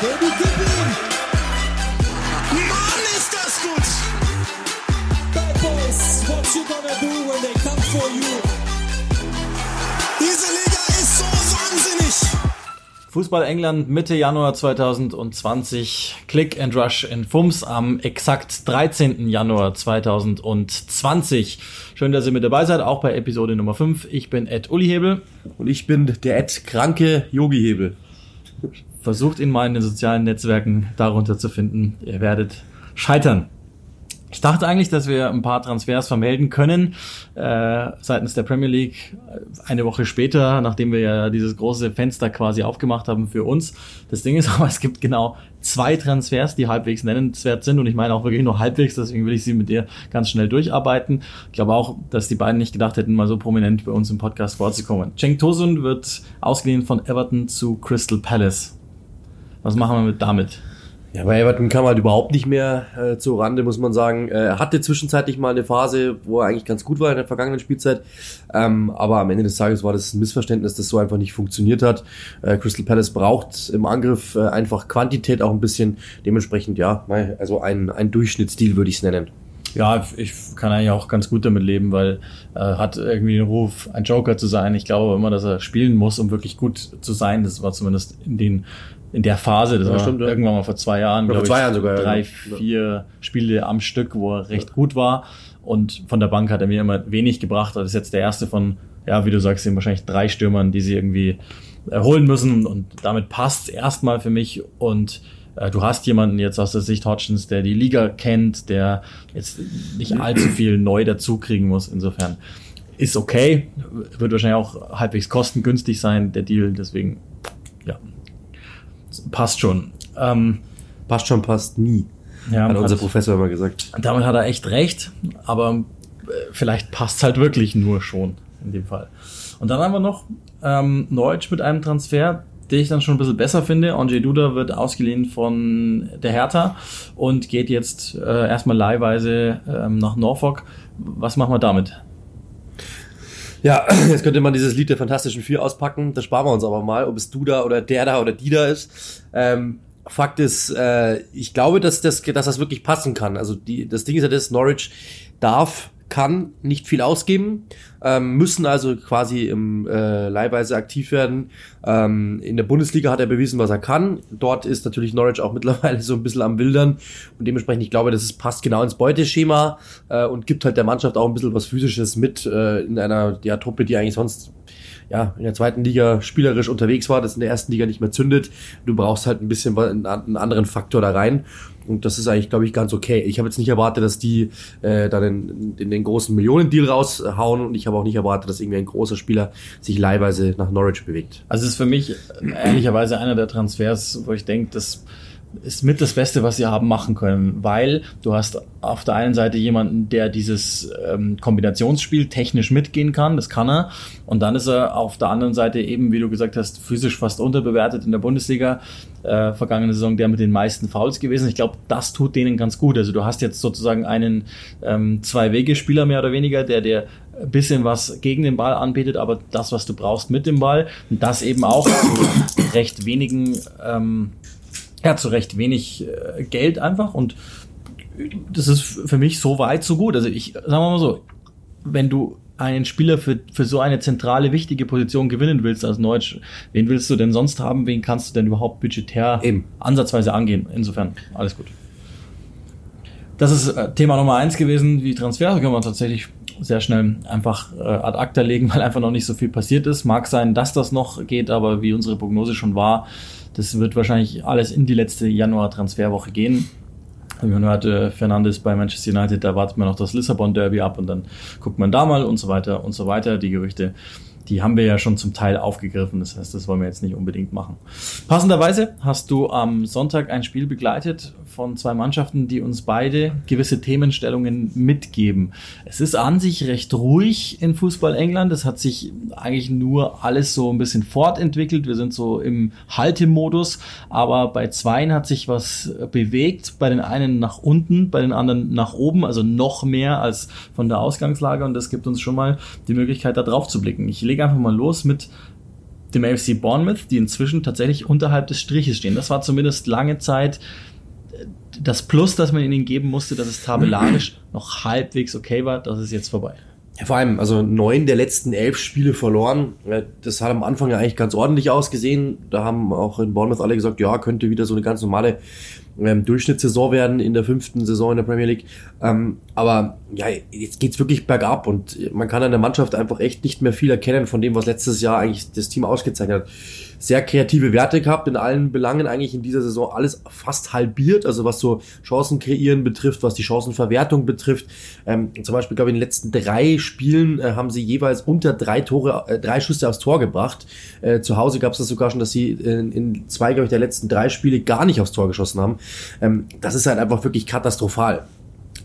Baby, gib ihm! Mann, ist das gut! Bad Boys, what you gonna do when they come for you? Diese Liga ist so wahnsinnig! Fußball England Mitte Januar 2020. Click and Rush in Fums am exakt 13. Januar 2020. Schön, dass ihr mit dabei seid, auch bei Episode Nummer 5. Ich bin Ed Ullihebel. Und ich bin der Ed kranke Yogi Hebel. Versucht ihn mal in den sozialen Netzwerken darunter zu finden. Ihr werdet scheitern. Ich dachte eigentlich, dass wir ein paar Transfers vermelden können äh, seitens der Premier League eine Woche später, nachdem wir ja dieses große Fenster quasi aufgemacht haben für uns. Das Ding ist aber, es gibt genau zwei Transfers, die halbwegs nennenswert sind und ich meine auch wirklich nur halbwegs, deswegen will ich sie mit dir ganz schnell durcharbeiten. Ich glaube auch, dass die beiden nicht gedacht hätten, mal so prominent bei uns im Podcast vorzukommen. Cenk Tosun wird ausgeliehen von Everton zu Crystal Palace. Was machen wir mit damit? Ja, bei Everton kam halt überhaupt nicht mehr äh, zur Rande, muss man sagen. Äh, Er hatte zwischenzeitlich mal eine Phase, wo er eigentlich ganz gut war in der vergangenen Spielzeit. Ähm, aber am Ende des Tages war das ein Missverständnis, das so einfach nicht funktioniert hat. Äh, Crystal Palace braucht im Angriff äh, einfach Quantität auch ein bisschen. Dementsprechend, ja, also ein, ein Durchschnittsdeal würde ich es nennen. Ja, ich kann eigentlich auch ganz gut damit leben, weil er hat irgendwie den Ruf, ein Joker zu sein. Ich glaube immer, dass er spielen muss, um wirklich gut zu sein. Das war zumindest in den in der Phase, das Ja, war stimmt, ja. irgendwann mal vor zwei Jahren, Ja, glaube ich, Jahren sogar, drei, vier Spiele am Stück, wo er recht gut war. Und von der Bank hat er mir immer wenig gebracht. Das ist jetzt der erste von, ja, wie du sagst, eben wahrscheinlich drei Stürmern, die sie irgendwie erholen müssen. Und damit passt erstmal für mich. Und äh, du hast jemanden jetzt aus der Sicht Hodgins, der die Liga kennt, der jetzt nicht allzu viel neu dazu kriegen muss. Insofern ist okay. Wird wahrscheinlich auch halbwegs kostengünstig sein, der Deal. Deswegen, passt schon. Ähm, Passt schon, passt nie. ja, Hat unser hat- Professor immer gesagt. damit hat er echt recht, aber äh, vielleicht passt halt wirklich nur schon in dem Fall. Und dann haben wir noch ähm, Norwich mit einem Transfer, den ich dann schon ein bisschen besser finde. Andrzej Duda wird ausgeliehen von der Hertha und geht jetzt äh, erstmal leihweise ähm, nach Norfolk. Was machen wir damit? Ja, jetzt könnte man dieses Lied der Fantastischen Vier auspacken. Das sparen wir uns aber mal, ob es du da oder der da oder die da ist. Ähm, Fakt ist, äh, ich glaube, dass das, dass das wirklich passen kann. Also die, das Ding ist ja das, Norwich darf, kann nicht viel ausgeben, ähm, müssen also quasi im äh, Leihweise aktiv werden. Ähm, in der Bundesliga hat er bewiesen, was er kann. Dort ist natürlich Norwich auch mittlerweile so ein bisschen am Wildern und dementsprechend, ich glaube, das ist, passt genau ins Beuteschema äh, und gibt halt der Mannschaft auch ein bisschen was Physisches mit äh, in einer ja, Truppe, die eigentlich sonst ja, in der zweiten Liga spielerisch unterwegs war, das in der ersten Liga nicht mehr zündet. Du brauchst halt ein bisschen einen, anderen Faktor da rein. Und das ist eigentlich, glaube ich, ganz okay. Ich habe jetzt nicht erwartet, dass die äh, dann in, in den großen Millionendeal raushauen und ich habe auch nicht erwartet, dass irgendwie ein großer Spieler sich leihweise nach Norwich bewegt. Also es ist für mich ehrlicherweise einer der Transfers, wo ich denke, das ist mit das Beste, was sie haben machen können, weil du hast auf der einen Seite jemanden, der dieses ähm, Kombinationsspiel technisch mitgehen kann, das kann er, und dann ist er auf der anderen Seite eben, wie du gesagt hast, physisch fast unterbewertet in der Bundesliga, äh, vergangene Saison der mit den meisten Fouls gewesen. Ich glaube, das tut denen ganz gut. Also du hast jetzt sozusagen einen ähm, Zwei-Wege-Spieler mehr oder weniger, der dir ein bisschen was gegen den Ball anbietet, aber das, was du brauchst mit dem Ball, und das eben auch zu recht wenigen, ähm, ja, zu recht wenig äh, Geld einfach und das ist für mich so weit, so gut. Also ich, sagen wir mal so, wenn du einen Spieler für, für so eine zentrale, wichtige Position gewinnen willst als Deutsch, wen willst du denn sonst haben? Wen kannst du denn überhaupt budgetär Eben. ansatzweise angehen? Insofern, alles gut. Das ist äh, Thema Nummer eins gewesen. Die Transfers können wir tatsächlich sehr schnell einfach äh, ad acta legen, weil einfach noch nicht so viel passiert ist. Mag sein, dass das noch geht, aber wie unsere Prognose schon war, das wird wahrscheinlich alles in die letzte Januar-Transferwoche gehen. Wir hörte Fernandes bei Manchester United, da wartet man noch das Lissabon Derby ab und dann guckt man da mal und so weiter und so weiter. Die Gerüchte, die haben wir ja schon zum Teil aufgegriffen. Das heißt, das wollen wir jetzt nicht unbedingt machen. Passenderweise hast du am Sonntag ein Spiel begleitet von zwei Mannschaften, die uns beide gewisse Themenstellungen mitgeben. Es ist an sich recht ruhig in Fußball England. Es hat sich eigentlich nur alles so ein bisschen fortentwickelt. Wir sind so im Haltemodus, aber bei zweien hat sich was bewegt. Bei den einen nach unten, bei den anderen nach oben, also noch mehr als von der Ausgangslage und das gibt uns schon mal die Möglichkeit, da drauf zu blicken. Ich lege einfach mal los mit dem AFC Bournemouth, die inzwischen tatsächlich unterhalb des Striches stehen. Das war zumindest lange Zeit äh, das Plus, das man ihnen geben musste, dass es tabellarisch noch halbwegs okay war. Das ist jetzt vorbei. Ja, vor allem, also neun der letzten elf Spiele verloren. Ja, Das hat am Anfang ja eigentlich ganz ordentlich ausgesehen. Da haben auch in Bournemouth alle gesagt, ja, könnte wieder so eine ganz normale ähm, Durchschnittssaison werden in der fünften Saison in der Premier League. Ähm, aber ja, jetzt geht's wirklich bergab und man kann an der Mannschaft einfach echt nicht mehr viel erkennen von dem, was letztes Jahr eigentlich das Team ausgezeichnet hat. Sehr kreative Werte gehabt in allen Belangen eigentlich in dieser Saison alles fast halbiert, also was so Chancen kreieren betrifft, was die Chancenverwertung betrifft. Ähm, zum Beispiel, glaube ich, in den letzten drei Spielen äh, haben sie jeweils unter drei Tore, äh, drei Schüsse aufs Tor gebracht. Äh, zu Hause gab es das sogar schon, dass sie in, in zwei, glaube ich, der letzten drei Spiele gar nicht aufs Tor geschossen haben. Ähm, das ist halt einfach wirklich katastrophal.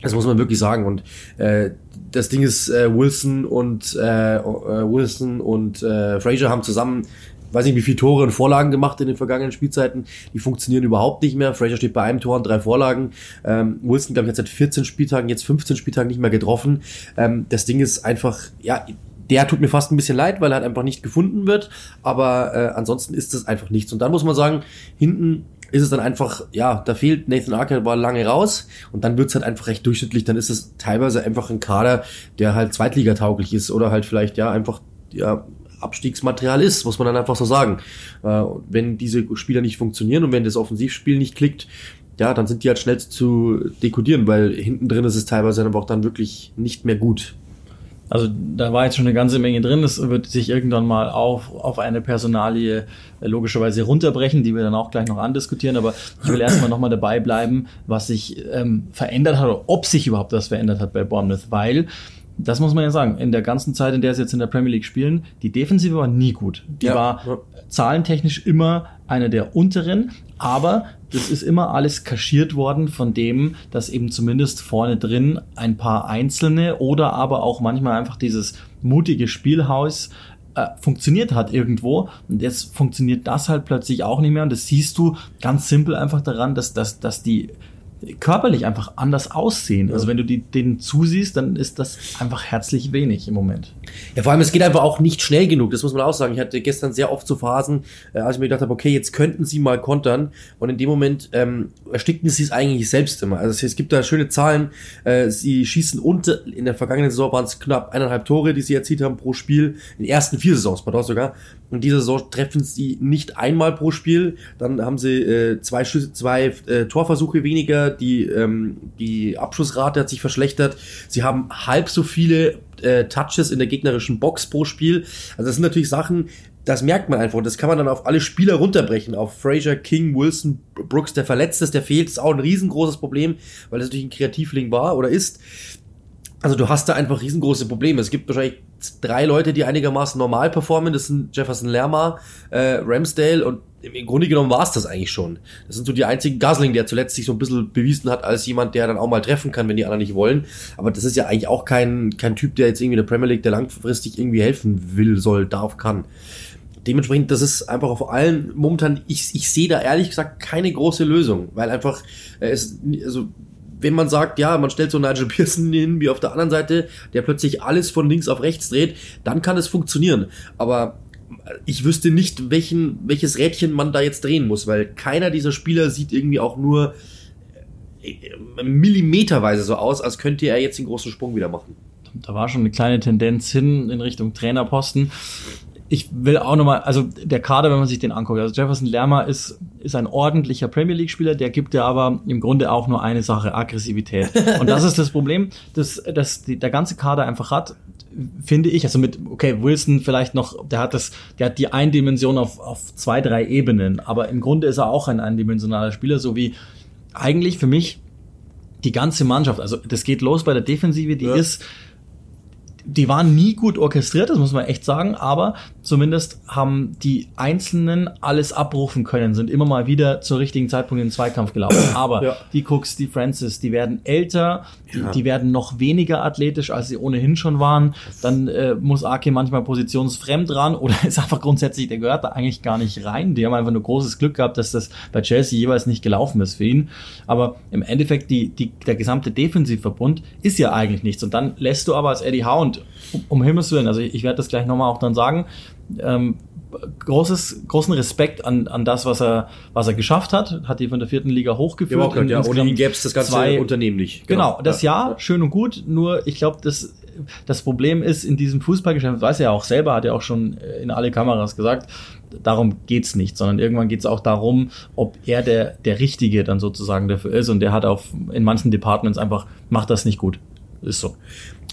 Das muss man wirklich sagen. Und äh, das Ding ist, äh, Wilson und äh, äh, Wilson und äh, Fraser haben zusammen, weiß nicht, wie viele Tore und Vorlagen gemacht in den vergangenen Spielzeiten. Die funktionieren überhaupt nicht mehr. Fraser steht bei einem Tor und drei Vorlagen. Ähm, Wilson, glaube ich, hat seit 14 Spieltagen, jetzt 15 Spieltagen nicht mehr getroffen. Ähm, das Ding ist einfach, ja, der tut mir fast ein bisschen leid, weil er halt einfach nicht gefunden wird. Aber äh, ansonsten ist das einfach nichts. Und dann muss man sagen, hinten ist es dann einfach, ja, da fehlt Nathan Archer war lange raus und dann wird's halt einfach recht durchschnittlich. Dann ist es teilweise einfach ein Kader, der halt zweitligatauglich ist oder halt vielleicht ja einfach ja Abstiegsmaterial ist, muss man dann einfach so sagen. Äh, wenn diese Spieler nicht funktionieren und wenn das Offensivspiel nicht klickt, ja, dann sind die halt schnell zu dekodieren, weil hinten drin ist es teilweise aber auch dann wirklich nicht mehr gut. Also da war jetzt schon eine ganze Menge drin. Es wird sich irgendwann mal auf, auf eine Personalie äh, logischerweise runterbrechen, die wir dann auch gleich noch andiskutieren. Aber ich will erstmal nochmal dabei bleiben, was sich ähm, verändert hat oder ob sich überhaupt das verändert hat bei Bournemouth. Weil, das muss man ja sagen, in der ganzen Zeit, in der sie jetzt in der Premier League spielen, die Defensive war nie gut. Die Ja, war zahlentechnisch immer eine der unteren, aber das ist immer alles kaschiert worden von dem, dass eben zumindest vorne drin ein paar einzelne oder aber auch manchmal einfach dieses mutige Spielhaus äh, funktioniert hat irgendwo. Und jetzt funktioniert das halt plötzlich auch nicht mehr. Und das siehst du ganz simpel einfach daran, dass, dass, dass die körperlich einfach anders aussehen. Also wenn du die, denen zusiehst, dann ist das einfach herzlich wenig im Moment. Ja, vor allem, es geht einfach auch nicht schnell genug, das muss man auch sagen. Ich hatte gestern sehr oft so Phasen, äh, als ich mir gedacht habe, okay, jetzt könnten sie mal kontern. Und in dem Moment ähm, erstickten sie es eigentlich selbst immer. Also es, es gibt da schöne Zahlen. Äh, sie schießen unter, in der vergangenen Saison waren es knapp eineinhalb Tore, die sie erzielt haben pro Spiel. In den ersten vier Saisons, pardon sogar. Und diese Saison treffen sie nicht einmal pro Spiel. Dann haben sie äh, zwei, Schüsse, zwei äh, Torversuche weniger. Die, ähm, die Abschussrate hat sich verschlechtert. Sie haben halb so viele äh, Touches in der gegnerischen Box pro Spiel. Also das sind natürlich Sachen, das merkt man einfach. Und das kann man dann auf alle Spieler runterbrechen. Auf Fraser, King, Wilson, Brooks, der verletzt ist, der fehlt, ist auch ein riesengroßes Problem, weil das natürlich ein Kreativling war oder ist. Also du hast da einfach riesengroße Probleme. Es gibt wahrscheinlich drei Leute, die einigermaßen normal performen. Das sind Jefferson Lerma, äh, Ramsdale und im Grunde genommen war es das eigentlich schon. Das sind so die einzigen Gosling, der zuletzt sich so ein bisschen bewiesen hat als jemand, der dann auch mal treffen kann, wenn die anderen nicht wollen. Aber das ist ja eigentlich auch kein, kein Typ, der jetzt irgendwie der Premier League, der langfristig irgendwie helfen will, soll, darf, kann. Dementsprechend, das ist einfach auf allen momentan, ich, ich sehe da ehrlich gesagt keine große Lösung, weil einfach äh, es, also wenn man sagt, ja, man stellt so Nigel Pearson hin wie auf der anderen Seite, der plötzlich alles von links auf rechts dreht, dann kann es funktionieren. Aber ich wüsste nicht, welchen, welches Rädchen man da jetzt drehen muss, weil keiner dieser Spieler sieht irgendwie auch nur äh, millimeterweise so aus, als könnte er jetzt den großen Sprung wieder machen. Da war schon eine kleine Tendenz hin in Richtung Trainerposten. Ich will auch nochmal, also der Kader, wenn man sich den anguckt, also Jefferson Lerma ist, ist ein ordentlicher Premier League-Spieler, der gibt ja aber im Grunde auch nur eine Sache, Aggressivität. Und das ist das Problem, dass, dass die, der ganze Kader einfach hat, finde ich, also mit, okay, Wilson vielleicht noch, der hat das, der hat die Eindimension auf, auf zwei, drei Ebenen, aber im Grunde ist er auch ein eindimensionaler Spieler, so wie eigentlich für mich die ganze Mannschaft, also das geht los bei der Defensive, die Ja. ist, die waren nie gut orchestriert, das muss man echt sagen, aber zumindest haben die Einzelnen alles abrufen können, sind immer mal wieder zur richtigen Zeitpunkt in den Zweikampf gelaufen. Aber Ja. die Cooks, die Francis, die werden älter, die, Ja. die werden noch weniger athletisch, als sie ohnehin schon waren. Dann äh, muss Ake manchmal positionsfremd ran oder ist einfach grundsätzlich, der gehört da eigentlich gar nicht rein. Die haben einfach nur großes Glück gehabt, dass das bei Chelsea jeweils nicht gelaufen ist für ihn. Aber im Endeffekt, die, die, der gesamte Defensivverbund ist ja eigentlich nichts. Und dann lässt du aber als Eddie Howe, und um, Himmels Willen, also ich, ich werde das gleich nochmal auch dann sagen, ähm, großes, großen Respekt an, an das, was er, was er geschafft hat. Hat die von der vierten Liga hochgeführt. Ja, ja, ohne ihn gäbe es das ganze zwei- Unternehmen nicht. Genau, das ja. ja, schön und gut, nur ich glaube, das, das Problem ist in diesem Fußballgeschäft, weiß er ja auch selber, hat er auch schon äh, in alle Kameras gesagt, darum geht's nicht, sondern irgendwann geht's auch darum, ob er der, der Richtige dann sozusagen dafür ist und der hat auf, in manchen Departments einfach, macht das nicht gut. Ist so.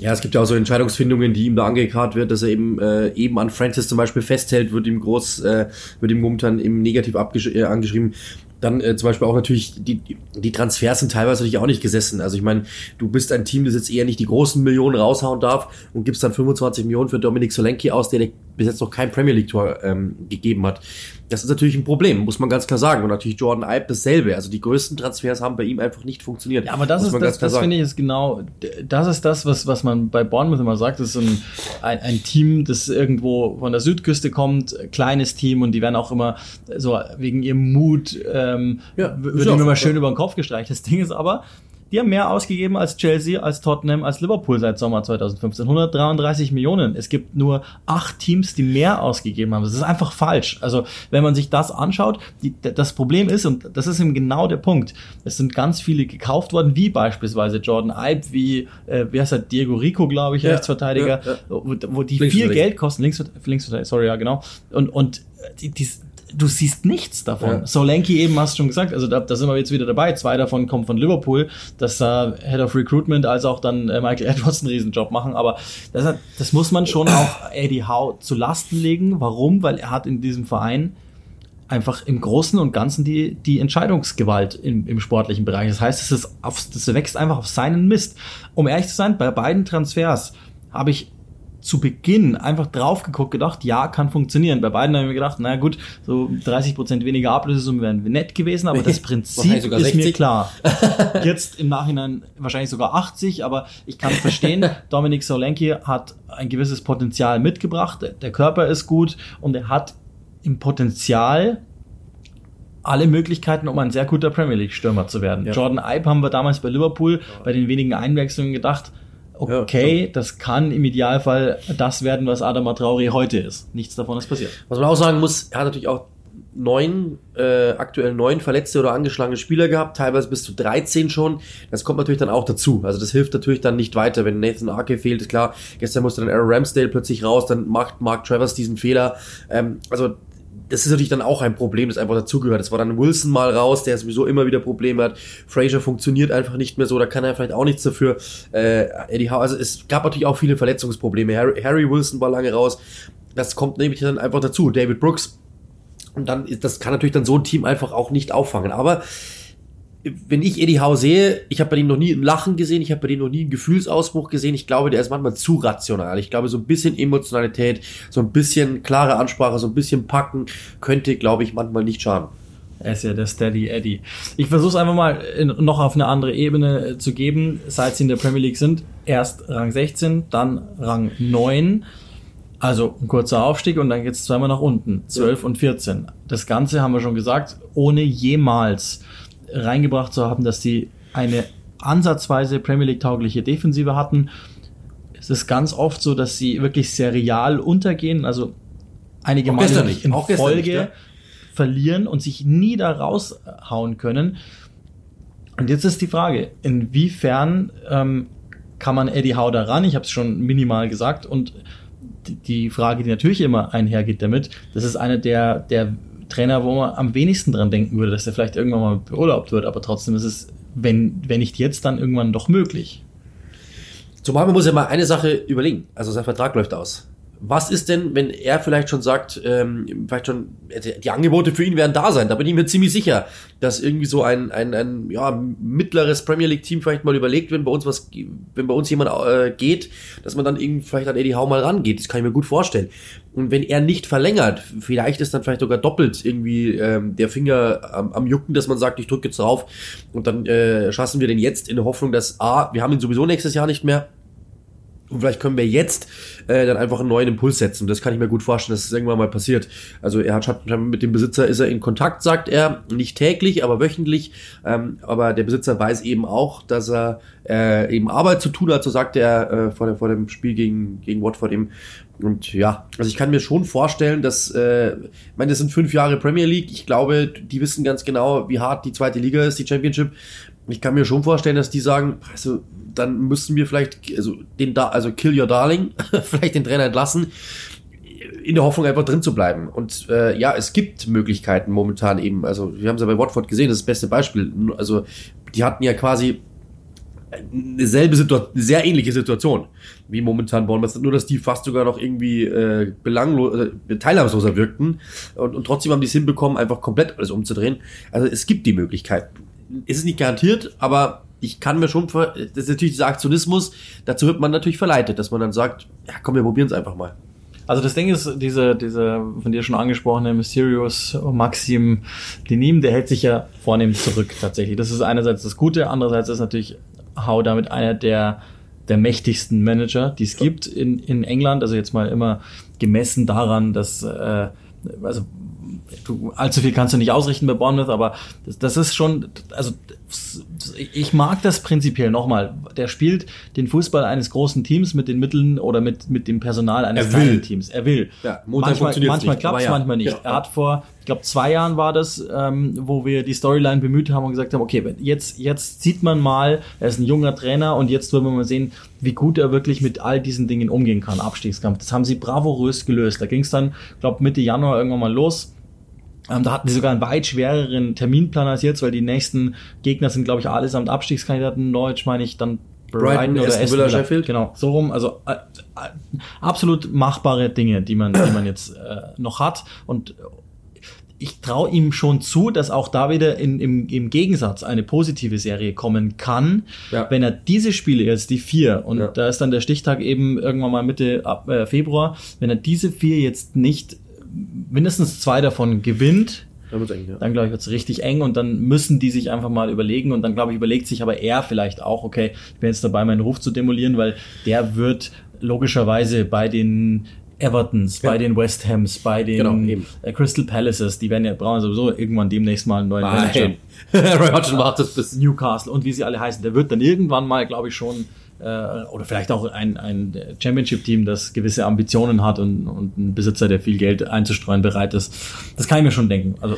Ja, es gibt ja auch so Entscheidungsfindungen, die ihm da angekarrt wird, dass er eben äh, eben an Francis zum Beispiel festhält, wird ihm groß, äh, wird ihm momentan im Negativ äh, angeschrieben. Dann äh, zum Beispiel auch natürlich, die, die Transfers sind teilweise natürlich auch nicht gesessen. Also ich meine, du bist ein Team, das jetzt eher nicht die großen Millionen raushauen darf und gibst dann 25 Millionen für Dominik Solanke aus, der bis jetzt noch kein Premier League-Tor ähm, gegeben hat. Das ist natürlich ein Problem, muss man ganz klar sagen. Und natürlich Jordan Ibe dasselbe. Also die größten Transfers haben bei ihm einfach nicht funktioniert. Ja, aber das ist das, das finde ich ist genau, das ist das, was, was man bei Bournemouth immer sagt. Das ist ein, ein, ein Team, das irgendwo von der Südküste kommt, kleines Team und die werden auch immer so wegen ihrem Mut, ähm, Ja, wird auch immer schön über den Kopf gestreicht. Das Ding ist aber, die haben mehr ausgegeben als Chelsea, als Tottenham, als Liverpool seit Sommer 2015. 133 Millionen. Es gibt nur acht Teams, die mehr ausgegeben haben. Das ist einfach falsch. Also, wenn man sich das anschaut, die, das Problem ist, und das ist eben genau der Punkt, es sind ganz viele gekauft worden, wie beispielsweise Jordan Ibe, wie, äh, wie heißt er, Diego Rico, glaube ich, Ja, Rechtsverteidiger, ja, ja. Wo, wo die viel Geld kosten. Links, Linksverteidiger, sorry, ja, genau. Und, und die, die, du siehst nichts davon. Ja. Solanke eben hast du schon gesagt, also da, da sind wir jetzt wieder dabei. Zwei davon kommen von Liverpool, dass äh, Head of Recruitment als auch dann äh, Michael Edwards einen Riesenjob machen. Aber das, hat, das muss man schon auch Eddie Howe zu Lasten legen. Warum? Weil er hat in diesem Verein einfach im Großen und Ganzen die, die Entscheidungsgewalt im, im sportlichen Bereich. Das heißt, es ist auf, das wächst einfach auf seinen Mist. Um ehrlich zu sein, bei beiden Transfers habe ich zu Beginn einfach drauf geguckt, gedacht, ja, kann funktionieren. Bei beiden habe ich mir gedacht, na gut, so 30 Prozent weniger Ablösesumme wären nett gewesen, aber das Prinzip ist mir 60. klar. Jetzt im Nachhinein wahrscheinlich sogar 80, aber ich kann verstehen, Dominik Solanke hat ein gewisses Potenzial mitgebracht, der- Körper ist gut und er hat im Potenzial alle Möglichkeiten, um ein sehr guter Premier League Stürmer zu werden. Ja. Jordan Ibe haben wir damals bei Liverpool bei den wenigen Einwechslungen gedacht, Ja, okay, das kann im Idealfall das werden, was Adama Traoré heute ist. Nichts davon ist passiert. Was man auch sagen muss, er hat natürlich auch neun, äh, aktuell neun verletzte oder angeschlagene Spieler gehabt, teilweise bis zu 13 schon. Das kommt natürlich dann auch dazu. Also das hilft natürlich dann nicht weiter, wenn Nathan Arke fehlt, ist klar. Gestern musste dann Aaron Ramsdale plötzlich raus, dann macht Mark Travers diesen Fehler. Ähm, also das ist natürlich dann auch ein Problem, das einfach dazugehört. Es war dann Wilson mal raus, der sowieso immer wieder Probleme hat. Fraser funktioniert einfach nicht mehr so, da kann er vielleicht auch nichts dafür. Äh, Eddie Howe, also es gab natürlich auch viele Verletzungsprobleme. Harry, Harry Wilson war lange raus. Das kommt nämlich dann einfach dazu. David Brooks und dann das kann natürlich dann so ein Team einfach auch nicht auffangen. Aber wenn ich Eddie Howe sehe, ich habe bei ihm noch nie ein Lachen gesehen, ich habe bei ihm noch nie einen Gefühlsausbruch gesehen. Ich glaube, der ist manchmal zu rational. Ich glaube, so ein bisschen Emotionalität, so ein bisschen klare Ansprache, so ein bisschen packen könnte, glaube ich, manchmal nicht schaden. Er ist ja der Steady Eddie. Ich versuche es einfach mal in, noch auf eine andere Ebene äh, zu geben, seit sie in der Premier League sind. Erst Rang 16, dann Rang 9. Also ein kurzer Aufstieg und dann geht es zweimal nach unten. 12 und 14. Das Ganze haben wir schon gesagt, ohne jemals reingebracht zu haben, dass sie eine ansatzweise Premier League taugliche Defensive hatten. Es ist ganz oft so, dass sie wirklich serial untergehen, also einige Male gestern nicht, in Folge nicht, ja. verlieren und sich nie da raushauen können. Und jetzt ist die Frage, inwiefern ähm, kann man Eddie Howe da ran? Ich habe es schon minimal gesagt. Und die, die Frage, die natürlich immer einhergeht damit, das ist einer der, der Trainer, wo man am wenigsten dran denken würde, dass er vielleicht irgendwann mal beurlaubt wird. Aber trotzdem ist es, wenn, wenn nicht jetzt, dann irgendwann doch möglich. Zumal man muss ja mal eine Sache überlegen. Also sein Vertrag läuft aus. Was ist denn, wenn er vielleicht schon sagt, ähm, vielleicht schon, die Angebote für ihn werden da sein, da bin ich mir ziemlich sicher, dass irgendwie so ein, ein, ein ja, mittleres Premier League Team vielleicht mal überlegt, wenn bei uns was, wenn bei uns jemand äh, geht, dass man dann irgendwie vielleicht an Eddie Howe mal rangeht. Das kann ich mir gut vorstellen. Und wenn er nicht verlängert, vielleicht ist dann vielleicht sogar doppelt irgendwie ähm, der Finger am, am Jucken, dass man sagt, ich drücke jetzt drauf und dann äh, schassen wir den jetzt in der Hoffnung, dass A, wir haben ihn sowieso nächstes Jahr nicht mehr Und vielleicht können wir jetzt äh, dann einfach einen neuen Impuls setzen. Das kann ich mir gut vorstellen, dass es irgendwann mal passiert. Also er hat hat mit dem Besitzer ist er in Kontakt, sagt er, nicht täglich, aber wöchentlich. Ähm, aber der Besitzer weiß eben auch, dass er äh, eben Arbeit zu tun hat. So sagt er äh, vor, der, vor dem Spiel gegen gegen Watford eben. Und ja, also ich kann mir schon vorstellen, dass, äh, ich meine, das sind fünf Jahre Premier League. Ich glaube, die wissen ganz genau, wie hart die zweite Liga ist, die Championship. Ich kann mir schon vorstellen, dass die sagen, also dann müssten wir vielleicht, also den da, also kill your darling, vielleicht den Trainer entlassen, in der Hoffnung einfach drin zu bleiben. Und äh, ja, es gibt Möglichkeiten momentan eben. Also wir haben es ja bei Watford gesehen, das ist das beste Beispiel. Also die hatten ja quasi eine selbe Situation, sehr ähnliche Situation wie momentan Bournemouth, nur dass die fast sogar noch irgendwie äh, belanglos, äh, teilnahmsloser wirkten und, und trotzdem haben die es hinbekommen, einfach komplett alles umzudrehen. Also es gibt die Möglichkeit. Es ist nicht garantiert, aber ich kann mir schon, das ist natürlich dieser Aktionismus, dazu wird man natürlich verleitet, dass man dann sagt, ja komm, wir probieren es einfach mal. Also das Ding ist, diese, diese von dir schon angesprochene Mysterious Maxim Denim, der hält sich ja vornehm zurück tatsächlich. Das ist einerseits das Gute, andererseits ist natürlich Hau damit einer der der mächtigsten Manager, die es gibt in, in England. Also jetzt mal immer gemessen daran, dass äh, also du, allzu viel kannst du nicht ausrichten bei Bournemouth, aber das, das ist schon, also ich mag das prinzipiell nochmal. Der spielt den Fußball eines großen Teams mit den Mitteln oder mit, mit dem Personal eines Er will. kleinen Teams. Er will. Ja, manchmal manchmal klappt es, ja. manchmal nicht. Ja. Er hat vor, ich glaube, zwei Jahren war das, ähm, wo wir die Storyline bemüht haben und gesagt haben, okay, jetzt, jetzt sieht man mal, er ist ein junger Trainer und jetzt wollen wir mal sehen, wie gut er wirklich mit all diesen Dingen umgehen kann. Abstiegskampf. Das haben sie bravourös gelöst. Da ging es dann, glaube Mitte Januar irgendwann mal los. Ähm, da hatten sie sogar einen weit schwereren Terminplan als jetzt, weil die nächsten Gegner sind, glaube ich, allesamt Abstiegskandidaten. Deutsch meine ich dann Brighton, Aston Villa, Sheffield. Genau, so rum. Also äh, äh, absolut machbare Dinge, die man, die man jetzt äh, noch hat. Und ich traue ihm schon zu, dass auch da wieder in, im, im Gegensatz eine positive Serie kommen kann, Ja. wenn er diese Spiele jetzt, die vier, und Ja. da ist dann der Stichtag eben irgendwann mal Mitte ab, äh, Februar, wenn er diese vier jetzt nicht mindestens zwei davon gewinnt, Da wird's eng, ja. dann glaube ich, wird es richtig eng und dann müssen die sich einfach mal überlegen und dann glaube ich, überlegt sich aber er vielleicht auch, okay, ich bin jetzt dabei, meinen Ruf zu demolieren, weil der wird logischerweise bei den Evertons, Ja. bei den West Hams, bei den Genau, äh, Crystal Palaces, die werden ja brauchen sowieso irgendwann demnächst mal einen neuen Manager. Nein. Roy Hodgson das bis Newcastle und wie sie alle heißen, der wird dann irgendwann mal, glaube ich, schon oder vielleicht auch ein, ein Championship-Team, das gewisse Ambitionen hat und, und ein Besitzer, der viel Geld einzustreuen bereit ist. Das kann ich mir schon denken. Also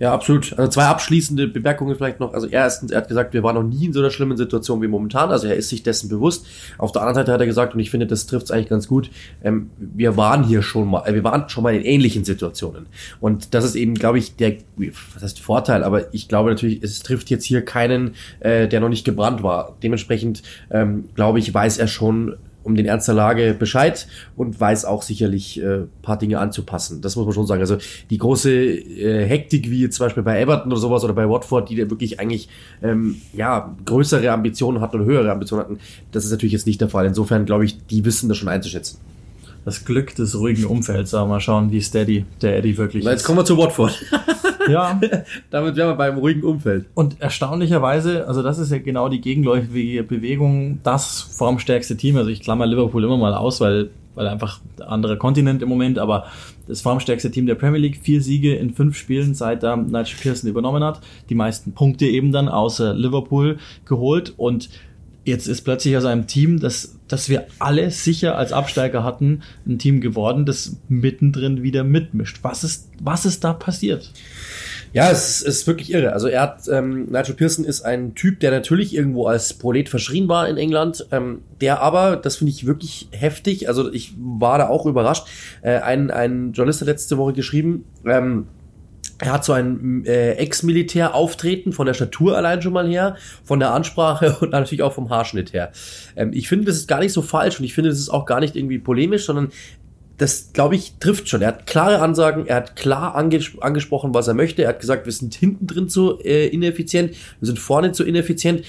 Ja, absolut. Also zwei abschließende Bemerkungen vielleicht noch. Also erstens, er hat gesagt, wir waren noch nie in so einer schlimmen Situation wie momentan. Also er ist sich dessen bewusst. Auf der anderen Seite hat er gesagt, und ich finde, das trifft es eigentlich ganz gut, ähm, wir waren hier schon mal, äh, wir waren schon mal in ähnlichen Situationen. Und das ist eben, glaube ich, der, was heißt Vorteil, aber ich glaube natürlich, es trifft jetzt hier keinen, äh, der noch nicht gebrannt war. Dementsprechend, ähm, glaube ich, weiß er schon, um den Ernst der Lage Bescheid und weiß auch sicherlich äh, paar Dinge anzupassen. Das muss man schon sagen. Also die große äh, Hektik wie zum Beispiel bei Everton oder sowas oder bei Watford, die da wirklich eigentlich ähm, ja größere Ambitionen hatten oder höhere Ambitionen hatten, das ist natürlich jetzt nicht der Fall. Insofern glaube ich, die wissen das schon einzuschätzen. das Glück des ruhigen Umfelds, aber mal schauen, wie steady der Eddie wirklich Na, jetzt ist. kommen wir zu Watford. Ja, Damit wären wir beim ruhigen Umfeld. und erstaunlicherweise, also das ist ja genau die gegenläufige Bewegung, das formstärkste Team, also ich klammer Liverpool immer mal aus, weil, weil einfach ein anderer Kontinent im Moment, aber das formstärkste Team der Premier League, vier Siege in fünf Spielen, seit da Nigel Pearson übernommen hat, die meisten Punkte eben dann außer Liverpool geholt. Und jetzt ist plötzlich aus einem Team, das, das wir alle sicher als Absteiger hatten, ein Team geworden, das mittendrin wieder mitmischt. Was ist, was ist da passiert? Ja, es ist, es ist wirklich irre. Also er hat, ähm, Nigel Pearson ist ein Typ, der natürlich irgendwo als Prolet verschrien war in England, ähm, der aber, das finde ich wirklich heftig, also ich war da auch überrascht, äh, ein, ein Journalist hat letzte Woche geschrieben, ähm, er hat so ein äh, Ex-Militär auftreten, von der Statur allein schon mal her, von der Ansprache und natürlich auch vom Haarschnitt her. Ähm, ich finde, das ist gar nicht so falsch und ich finde, das ist auch gar nicht irgendwie polemisch, sondern das, glaube ich, trifft schon. Er hat klare Ansagen, er hat klar anges angesprochen, was er möchte. Er hat gesagt, wir sind hinten drin zu äh, ineffizient, wir sind vorne zu ineffizient.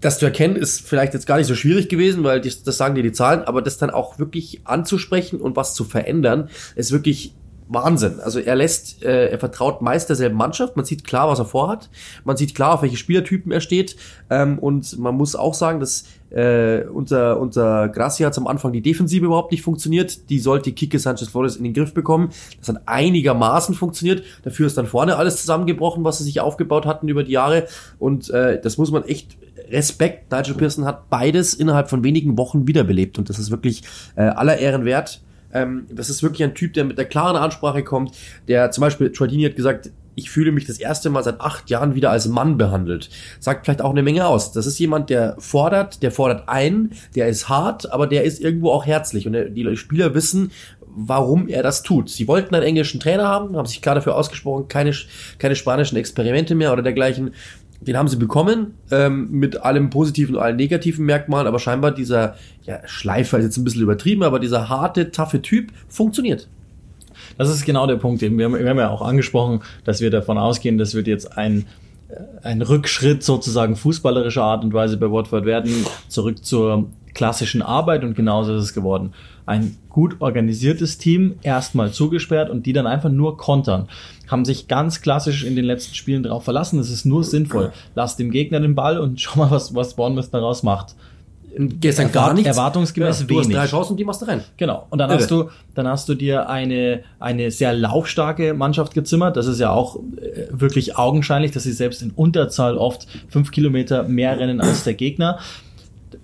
Das zu erkennen ist vielleicht jetzt gar nicht so schwierig gewesen, weil das, das sagen dir die Zahlen, aber das dann auch wirklich anzusprechen und was zu verändern, ist wirklich Wahnsinn. Also er lässt, äh, er vertraut meist derselben Mannschaft. Man sieht klar, was er vorhat. Man sieht klar, auf welche Spielertypen er steht. Ähm, und man muss auch sagen, dass äh, unter, unter Gracia hat am Anfang die Defensive überhaupt nicht funktioniert. Die sollte Kike Sanchez Flores in den Griff bekommen. Das hat einigermaßen funktioniert. Dafür ist dann vorne alles zusammengebrochen, was sie sich aufgebaut hatten über die Jahre. Und äh, das muss man echt Respekt. Nigel Pearson hat beides innerhalb von wenigen Wochen wiederbelebt. Und das ist wirklich äh, aller Ehren wert. Ähm, das ist wirklich ein Typ, der mit der klaren Ansprache kommt, der zum Beispiel, Troy hat gesagt, ich fühle mich das erste Mal seit acht Jahren wieder als Mann behandelt. Sagt vielleicht auch eine Menge aus. Das ist jemand, der fordert, der fordert ein, der ist hart, aber der ist irgendwo auch herzlich. Und die Spieler wissen, warum er das tut. Sie wollten einen englischen Trainer haben, haben sich klar dafür ausgesprochen, keine, keine spanischen Experimente mehr oder dergleichen. Den haben sie bekommen, ähm, mit allem positiven und allen negativen Merkmalen, aber scheinbar dieser, ja, Schleifer ist jetzt ein bisschen übertrieben, aber dieser harte, taffe Typ funktioniert. Das ist genau der Punkt. Wir haben, wir haben ja auch angesprochen, dass wir davon ausgehen, das wird jetzt ein, äh, ein Rückschritt sozusagen fußballerischer Art und Weise bei Watford werden, zurück zur klassischen Arbeit und genauso ist es geworden. Ein gut organisiertes Team, erstmal zugesperrt und die dann einfach nur kontern. Haben sich ganz klassisch in den letzten Spielen darauf verlassen. Es ist nur sinnvoll. Lass dem Gegner den Ball und schau mal, was, was Bournemouth daraus macht gestern Erwart gar nichts. Erwartungsgemäß ja, du wenig. Du hast drei Chancen, die machst du rein. Genau. Und dann Irre. hast du, dann hast du dir eine, eine sehr laufstarke Mannschaft gezimmert. Das ist ja auch äh, wirklich augenscheinlich, dass sie selbst in Unterzahl oft fünf Kilometer mehr rennen als der Gegner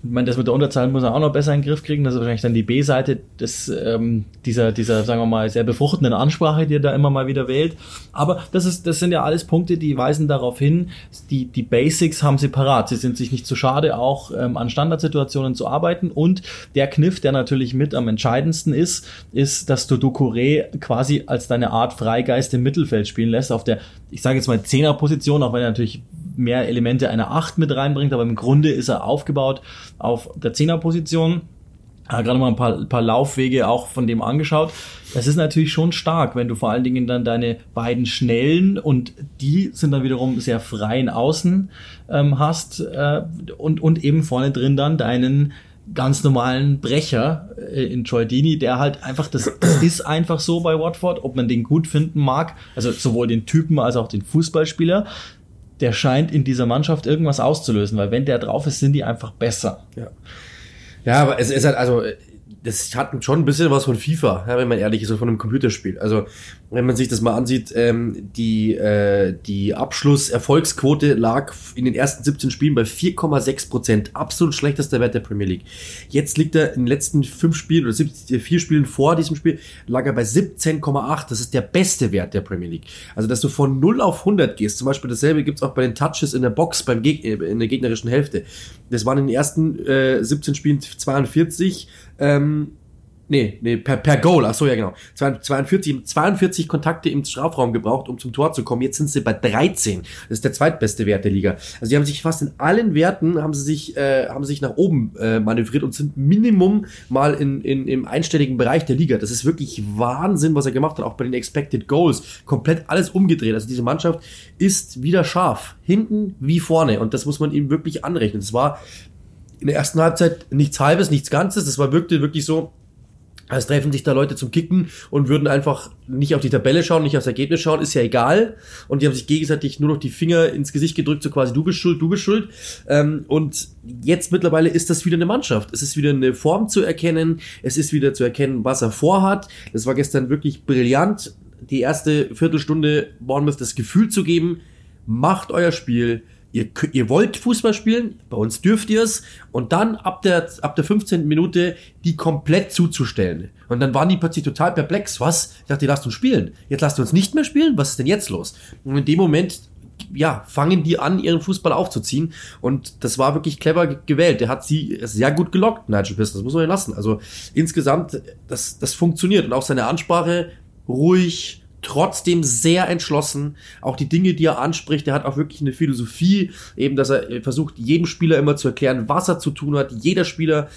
ich meine, das mit der Unterzahl muss er auch noch besser in den Griff kriegen. Das ist wahrscheinlich dann die B-Seite des, ähm, dieser, dieser, sagen wir mal, sehr befruchtenden Ansprache, die er da immer mal wieder wählt. Aber das ist, das sind ja alles Punkte, die weisen darauf hin, die, die Basics haben sie parat. Sie sind sich nicht zu schade, auch ähm, an Standardsituationen zu arbeiten. Und der Kniff, der natürlich mit am entscheidendsten ist, ist, dass du Ducouré quasi als deine Art Freigeist im Mittelfeld spielen lässt, auf der, ich sage jetzt mal Zehnerposition, auch wenn er natürlich mehr Elemente einer 8 mit reinbringt, aber im Grunde ist er aufgebaut auf der Zehnerposition. Ja, gerade mal ein paar, paar Laufwege auch von dem angeschaut. Das ist natürlich schon stark, wenn du vor allen Dingen dann deine beiden schnellen und die sind dann wiederum sehr freien Außen ähm, hast äh, und, und eben vorne drin dann deinen ganz normalen Brecher äh, in Troy Dini, der halt einfach, das, das ist einfach so bei Watford, ob man den gut finden mag, also sowohl den Typen als auch den Fußballspieler der scheint in dieser Mannschaft irgendwas auszulösen, weil wenn der drauf ist, sind die einfach besser. Ja. Ja, aber es ist halt, also das hat schon ein bisschen was von FIFA, ja, wenn man ehrlich ist, von einem Computerspiel. Also wenn man sich das mal ansieht, ähm, die, äh, die Abschlusserfolgsquote lag in den ersten 17 Spielen bei 4,6 Prozent. Absolut schlechtester Wert der Premier League. Jetzt liegt er in den letzten fünf Spielen oder 17, vier Spielen vor diesem Spiel, lag er bei 17,8. Das ist der beste Wert der Premier League. Also dass du von 0 auf 100 gehst, zum Beispiel dasselbe gibt's auch bei den Touches in der Box beim Geg in der gegnerischen Hälfte. Das waren in den ersten äh, 17 Spielen 42, ähm, Nee, nee, per, per Goal, ach so, ja genau. 42, 42 Kontakte im Strafraum gebraucht, um zum Tor zu kommen. Jetzt sind sie bei 13. Das ist der zweitbeste Wert der Liga. Also die haben sich fast in allen Werten, haben sie sich, äh, haben sich nach oben äh, manövriert und sind Minimum mal in, in, im einstelligen Bereich der Liga. Das ist wirklich Wahnsinn, was er gemacht hat, auch bei den Expected Goals. Komplett alles umgedreht. Also diese Mannschaft ist wieder scharf. Hinten wie vorne. Und das muss man ihm wirklich anrechnen. Es war in der ersten Halbzeit nichts Halbes, nichts Ganzes. Das war wirkte wirklich so, als treffen sich da Leute zum Kicken und würden einfach nicht auf die Tabelle schauen, nicht aufs Ergebnis schauen, ist ja egal. Und die haben sich gegenseitig nur noch die Finger ins Gesicht gedrückt, so quasi du bist schuld, du bist schuld. Ähm, und jetzt mittlerweile ist das wieder eine Mannschaft. Es ist wieder eine Form zu erkennen, es ist wieder zu erkennen, was er vorhat. Das war gestern wirklich brillant. Die erste Viertelstunde Bournemouth das Gefühl zu geben, macht euer Spiel, ihr, ihr wollt Fußball spielen, bei uns dürft ihr es, und dann ab der, ab der 15. Minute die komplett zuzustellen. Und dann waren die plötzlich total perplex. Was? Ich dachte, ihr lasst uns spielen. Jetzt lasst ihr uns nicht mehr spielen? Was ist denn jetzt los? Und in dem Moment ja, fangen die an, ihren Fußball aufzuziehen. Und das war wirklich clever gewählt. Der hat sie sehr gut gelockt, Nigel Pearson. Das muss man ja lassen. Also insgesamt, das, das funktioniert. Und auch seine Ansprache ruhig, trotzdem sehr entschlossen. Auch die Dinge, die er anspricht, er hat auch wirklich eine Philosophie, eben, dass er versucht, jedem Spieler immer zu erklären, was er zu tun hat. Jeder Spieler,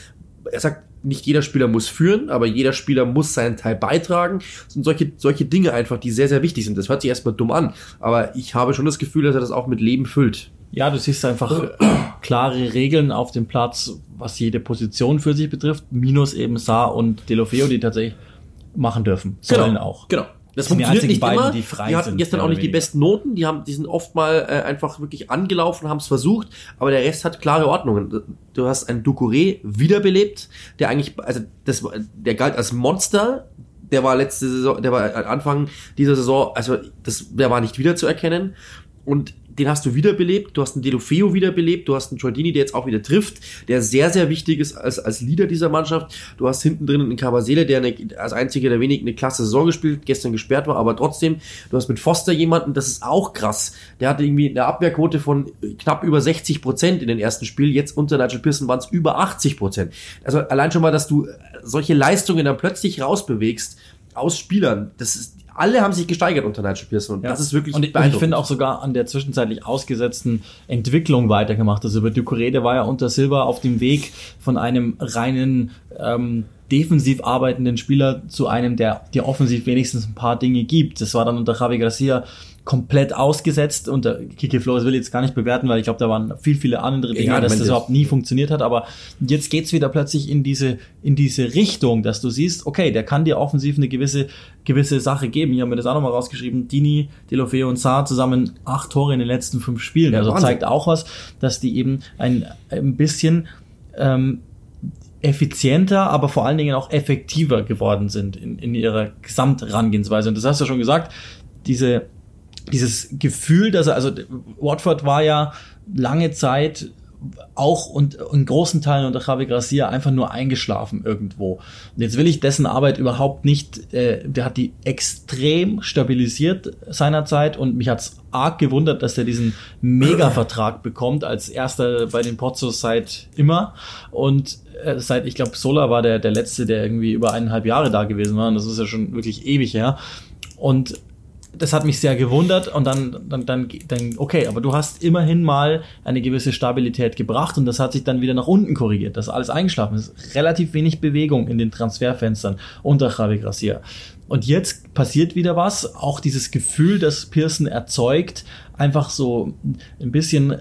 er sagt, nicht jeder Spieler muss führen, aber jeder Spieler muss seinen Teil beitragen. Das sind solche, solche Dinge einfach, die sehr, sehr wichtig sind. Das hört sich erstmal dumm an, aber ich habe schon das Gefühl, dass er das auch mit Leben füllt. Ja, du siehst einfach klare Regeln auf dem Platz, was jede Position für sich betrifft, minus eben Saar und Delofeo, die tatsächlich machen dürfen, sollen genau, auch. Genau. Das sind die funktioniert einzigen nicht beiden, immer. die frei die hatten sind, gestern auch nicht die weniger. besten Noten. Die haben, die sind oft mal äh, einfach wirklich angelaufen, haben es versucht, aber der Rest hat klare Ordnungen. Du hast einen Ducouré wiederbelebt, der eigentlich, also das, der galt als Monster. Der war letzte Saison, der war Anfang dieser Saison, also das, der war nicht wiederzuerkennen. Und den hast du wiederbelebt, du hast einen Delofeo wiederbelebt, du hast einen Giordini, der jetzt auch wieder trifft, der sehr, sehr wichtig ist als, als Leader dieser Mannschaft. Du hast hinten drin einen Kabasele, der eine, als einziger der wenigen eine klasse Saison gespielt, gestern gesperrt war, aber trotzdem, du hast mit Foster jemanden, das ist auch krass. Der hatte irgendwie eine Abwehrquote von knapp über 60 Prozent in den ersten Spielen, jetzt unter Nigel Pearson waren es über 80 Prozent. Also allein schon mal, dass du solche Leistungen dann plötzlich rausbewegst aus Spielern, das ist, alle haben sich gesteigert unter Nigel Pearson und Ja. das ist wirklich und ich, und ich finde auch sogar an der zwischenzeitlich ausgesetzten Entwicklung weitergemacht. Also über Ducouré, der war ja unter Silva auf dem Weg von einem reinen ähm, defensiv arbeitenden Spieler zu einem, der dir offensiv wenigstens ein paar Dinge gibt. Das war dann unter Javi Garcia komplett ausgesetzt und der Kike Flores will ich jetzt gar nicht bewerten, weil ich glaube, da waren viel, viele andere Dinge, Ja, dass das überhaupt nie funktioniert hat, aber jetzt geht's wieder plötzlich in diese, in diese Richtung, dass du siehst, okay, der kann dir offensiv eine gewisse, gewisse Sache geben. Ich habe mir das auch nochmal rausgeschrieben, Dini, Delofeo und Saar zusammen acht Tore in den letzten fünf Spielen. Ja, also Wahnsinn. zeigt auch was, dass die eben ein, ein bisschen ähm, effizienter, aber vor allen Dingen auch effektiver geworden sind in, in ihrer Gesamtrangehensweise. Und das hast du ja schon gesagt, diese, dieses Gefühl, dass er, also Watford war ja lange Zeit auch und in großen Teilen unter Javi Gracia einfach nur eingeschlafen irgendwo. Und jetzt will ich dessen Arbeit überhaupt nicht, äh, der hat die extrem stabilisiert seinerzeit und mich hat's arg gewundert, dass er diesen Mega-Vertrag bekommt als erster bei den Pozzos seit immer. Und äh, seit, ich glaube, Sola war der, der letzte, der irgendwie über eineinhalb Jahre da gewesen war. Und das ist ja schon wirklich ewig her. Und das hat mich sehr gewundert und dann, dann, dann, dann, okay, aber du hast immerhin mal eine gewisse Stabilität gebracht und das hat sich dann wieder nach unten korrigiert, dass alles eingeschlafen ist. Relativ wenig Bewegung in den Transferfenstern unter Javi Gracia. Und jetzt passiert wieder was, auch dieses Gefühl, das Pearson erzeugt, einfach so ein bisschen äh,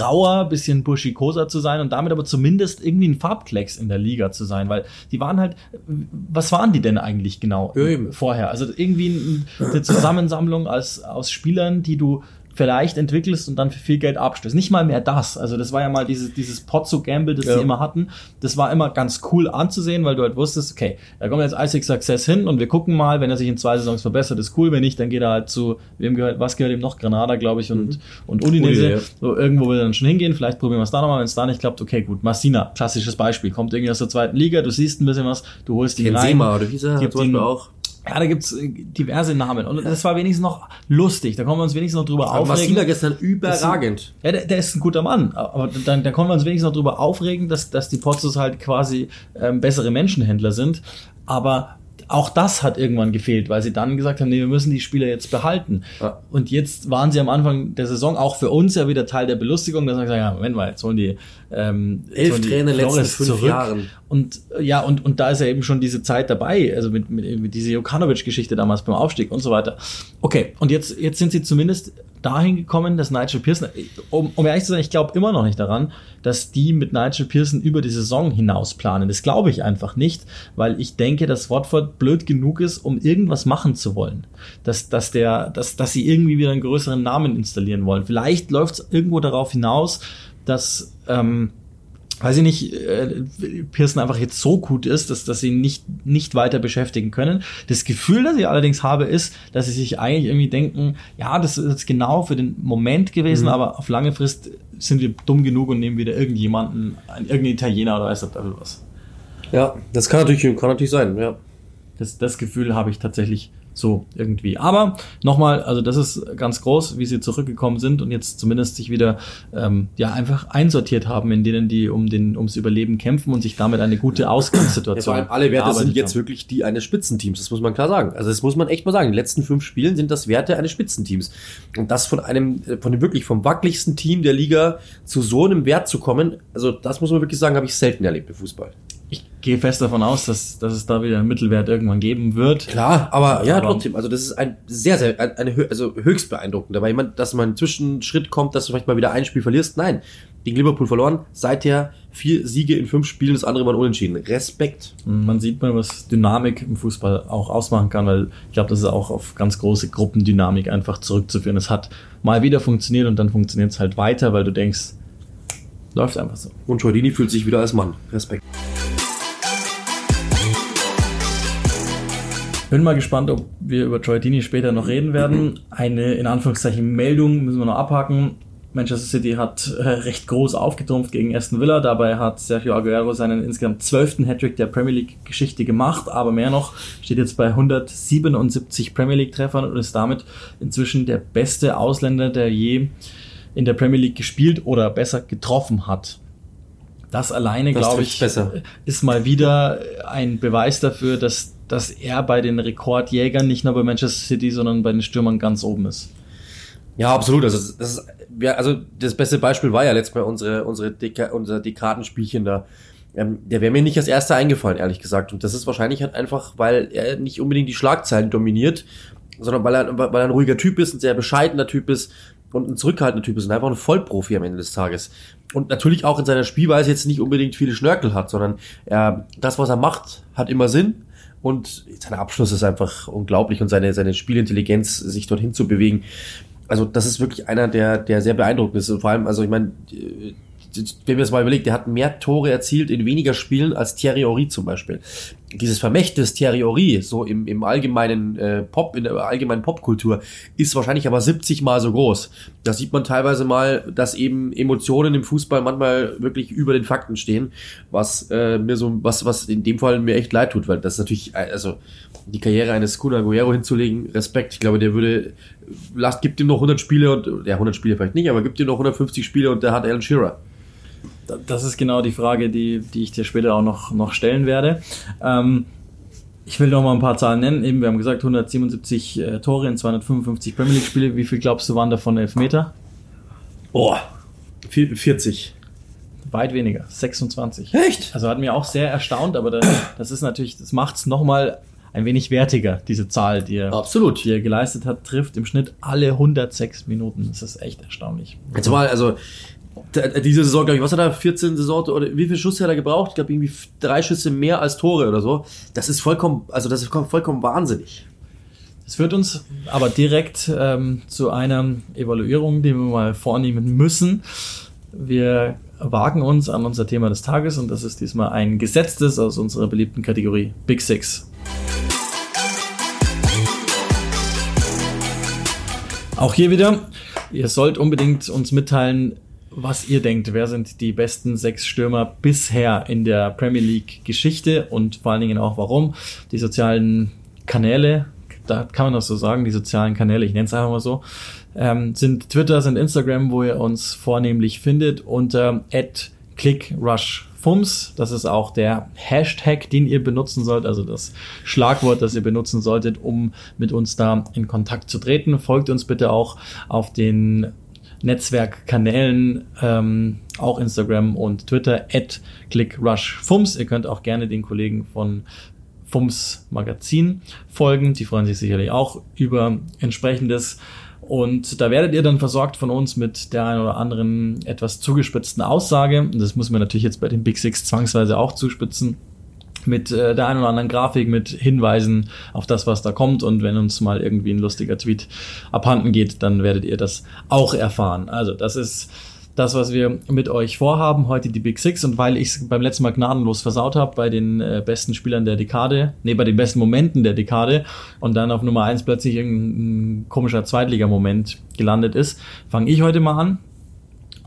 rauer, bisschen burschikoser zu sein und damit aber zumindest irgendwie ein Farbklecks in der Liga zu sein, weil die waren halt, was waren die denn eigentlich genau eben. vorher? Also irgendwie ein- eine Zusammensammlung aus, aus Spielern, die du vielleicht entwickelst und dann für viel Geld abstößt. Nicht mal mehr das. Also das war ja mal dieses, dieses Pozzo-Gamble, das Ja. sie immer hatten. Das war immer ganz cool anzusehen, weil du halt wusstest, okay, da kommt jetzt Isaac Success hin und wir gucken mal, wenn er sich in zwei Saisons verbessert, ist cool. Wenn nicht, dann geht er halt zu, wem gehört, was gehört ihm noch? Granada, glaube ich, und, und Udinese. Udine, ja. So, irgendwo will er dann schon hingehen. Vielleicht probieren wir es da nochmal. Wenn es da nicht klappt, okay, gut. Massina, klassisches Beispiel. Kommt irgendwie aus der zweiten Liga, du siehst ein bisschen was, du holst ihn rein. Benzema oder wie ist er Gibt ihn- auch. Ja, da gibt's äh, diverse Namen. Und das war wenigstens noch lustig. Da kommen wir uns wenigstens noch drüber Aber aufregen. Massina gestern überragend. Ja, der, der ist ein guter Mann. Aber dann, dann können wir uns wenigstens noch drüber aufregen, dass, dass die Pozzos halt quasi ähm, bessere Menschenhändler sind. Aber auch das hat irgendwann gefehlt, weil sie dann gesagt haben, nee, wir müssen die Spieler jetzt behalten. Ja. Und jetzt waren sie am Anfang der Saison auch für uns ja wieder Teil der Belustigung, dass wir gesagt haben, ja, Moment mal, jetzt holen die ähm, Elf Trainer letzten fünf Jahren. Und äh, ja, und, und da ist ja eben schon diese Zeit dabei, also mit, mit, mit diese Jokanovic-Geschichte damals beim Aufstieg und so weiter. Okay, und jetzt, jetzt sind sie zumindest dahin gekommen, dass Nigel Pearson, um, um ehrlich zu sein, ich glaube immer noch nicht daran, dass die mit Nigel Pearson über die Saison hinaus planen. Das glaube ich einfach nicht, weil ich denke, dass Watford blöd genug ist, um irgendwas machen zu wollen. Dass, dass, der, dass, dass sie irgendwie wieder einen größeren Namen installieren wollen. Vielleicht läuft es irgendwo darauf hinaus, dass ähm, weiß ich nicht, äh, Pearson einfach jetzt so gut ist, dass, dass sie ihn nicht, nicht weiter beschäftigen können. Das Gefühl, das ich allerdings habe, ist, dass sie sich eigentlich irgendwie denken, ja, das ist jetzt genau für den Moment gewesen, aber auf lange Frist sind wir dumm genug und nehmen wieder irgendjemanden, einen, irgendeinen Italiener oder weiß der Teufel was. Ja, das kann natürlich, kann natürlich sein, ja. Das, das Gefühl habe ich tatsächlich so irgendwie. Aber nochmal, also das ist ganz groß, wie sie zurückgekommen sind und jetzt zumindest sich wieder ähm, ja einfach einsortiert haben, in denen die um den ums Überleben kämpfen und sich damit eine gute Ja, Ausgangssituation. vor allem alle Werte sind jetzt haben. wirklich die eines Spitzenteams. Das muss man klar sagen. Also das muss man echt mal sagen. Die letzten fünf Spielen sind das Werte eines Spitzenteams. Und das von einem, äh, von dem wirklich vom wackeligsten Team der Liga zu so einem Wert zu kommen, also das muss man wirklich sagen, habe ich selten erlebt im Fußball. Ich gehe fest davon aus, dass, dass es da wieder einen Mittelwert irgendwann geben wird. Klar, aber ja, Aber- trotzdem. Also das ist ein sehr, sehr, ein- eine, also höchst beeindruckend. Aber jemand, dass man einen Zwischenschritt kommt, dass du vielleicht mal wieder ein Spiel verlierst. Nein, gegen Liverpool verloren. Seither vier Siege in fünf Spielen, das andere waren unentschieden. Respekt. Man sieht mal, was Dynamik im Fußball auch ausmachen kann, weil ich glaube, das ist auch auf ganz große Gruppendynamik einfach zurückzuführen. Es hat mal wieder funktioniert und dann funktioniert es halt weiter, weil du denkst, läuft einfach so. Und Giordini fühlt sich wieder als Mann. Respekt. Bin mal gespannt, ob wir über Troy Deeney später noch reden werden. Eine in Anführungszeichen Meldung müssen wir noch abhaken. Manchester City hat äh, recht groß aufgetrumpft gegen Aston Villa. Dabei hat Sergio Aguero seinen insgesamt zwölften Hattrick der Premier League Geschichte gemacht. Aber mehr noch, steht jetzt bei 177 Premier League Treffern und ist damit inzwischen der beste Ausländer, der je in der Premier League gespielt oder besser getroffen hat. Das alleine, glaube ich, besser. ist mal wieder ein Beweis dafür, dass, dass er bei den Rekordjägern nicht nur bei Manchester City, sondern bei den Stürmern ganz oben ist. Ja, absolut. Also das ist, ja, also das beste Beispiel war ja letztes Mal unsere, unsere Deka unser Dekadenspielchen da. Ähm, der wäre mir nicht als erster eingefallen, ehrlich gesagt. Und das ist wahrscheinlich halt einfach, weil er nicht unbedingt die Schlagzeilen dominiert, sondern weil er, weil er ein ruhiger Typ ist, ein sehr bescheidener Typ ist und ein zurückhaltender Typ ist und einfach ein Vollprofi am Ende des Tages. Und natürlich auch in seiner Spielweise jetzt nicht unbedingt viele Schnörkel hat, sondern er, das, was er macht, hat immer Sinn. Und sein Abschluss ist einfach unglaublich und seine, seine Spielintelligenz, sich dorthin zu bewegen. Also das ist wirklich einer, der, der sehr beeindruckend ist. Und vor allem, also ich meine, wenn wir es mal überlegt, der hat mehr Tore erzielt in weniger Spielen als Thierry Henry zum Beispiel. Dieses Vermächtnis Thierry Henry, so im, im allgemeinen äh, Pop, in der allgemeinen Popkultur, ist wahrscheinlich aber 70 mal so groß. Da sieht man teilweise mal, dass eben Emotionen im Fußball manchmal wirklich über den Fakten stehen, was äh, mir so, was, was in dem Fall mir echt leid tut, weil das ist natürlich, äh, also die Karriere eines Kun Aguero hinzulegen, Respekt. Ich glaube, der würde, lasst, gibt ihm noch 100 Spiele und, ja, 100 Spiele vielleicht nicht, aber gibt ihm noch 150 Spiele und der hat Alan Shearer. Da- Das ist genau die Frage, die, die ich dir später auch noch, noch stellen werde. Ähm, ich will noch mal ein paar Zahlen nennen. Eben, wir haben gesagt, 177 äh, Tore in 255 Premier League Spiele. Wie viel glaubst du waren davon Elfmeter? Boah, 40. Weit weniger, 26. Echt? Also hat mir auch sehr erstaunt, aber das, das ist natürlich, das macht es nochmal ein wenig wertiger, diese Zahl, die er, Absolut. die er geleistet hat, trifft im Schnitt alle 106 Minuten. Das ist echt erstaunlich. Jetzt mal, also, da- diese Saison, glaube ich, was hat er, 14 Saison, oder wie viele Schüsse hat er gebraucht? Ich glaube, irgendwie drei Schüsse mehr als Tore oder so. Das ist vollkommen, also das ist vollkommen wahnsinnig. Das führt uns aber direkt ähm, zu einer Evaluierung, die wir mal vornehmen müssen. Wir wagen uns an unser Thema des Tages und das ist diesmal ein gesetztes aus unserer beliebten Kategorie Big Six. Auch hier wieder, ihr sollt unbedingt uns mitteilen, was ihr denkt. Wer sind die besten sechs Stürmer bisher in der Premier League Geschichte und vor allen Dingen auch warum? Die sozialen Kanäle, da kann man das so sagen, die sozialen Kanäle, ich nenne es einfach mal so, ähm, sind Twitter, sind Instagram, wo ihr uns vornehmlich findet unter @clickrushfums. Das ist auch der Hashtag, den ihr benutzen sollt, also das Schlagwort, das ihr benutzen solltet, um mit uns da in Kontakt zu treten. Folgt uns bitte auch auf den Netzwerkkanälen, ähm, auch Instagram und Twitter, at clickrushfums. Ihr könnt auch gerne den Kollegen von Fums Magazin folgen. Die freuen sich sicherlich auch über entsprechendes. Und da werdet ihr dann versorgt von uns mit der einen oder anderen etwas zugespitzten Aussage. Das müssen wir natürlich jetzt bei den Big Six zwangsweise auch zuspitzen. Mit äh, der einen oder anderen Grafik, mit Hinweisen auf das, was da kommt. Und wenn uns mal irgendwie ein lustiger Tweet abhanden geht, dann werdet ihr das auch erfahren. Also das ist das, was wir mit euch vorhaben, heute die Big Six. Und weil ich es beim letzten Mal gnadenlos versaut habe bei den äh, besten Spielern der Dekade, nee, bei den besten Momenten der Dekade und dann auf Nummer eins plötzlich irgendein komischer Zweitliga-Moment gelandet ist, fange ich heute mal an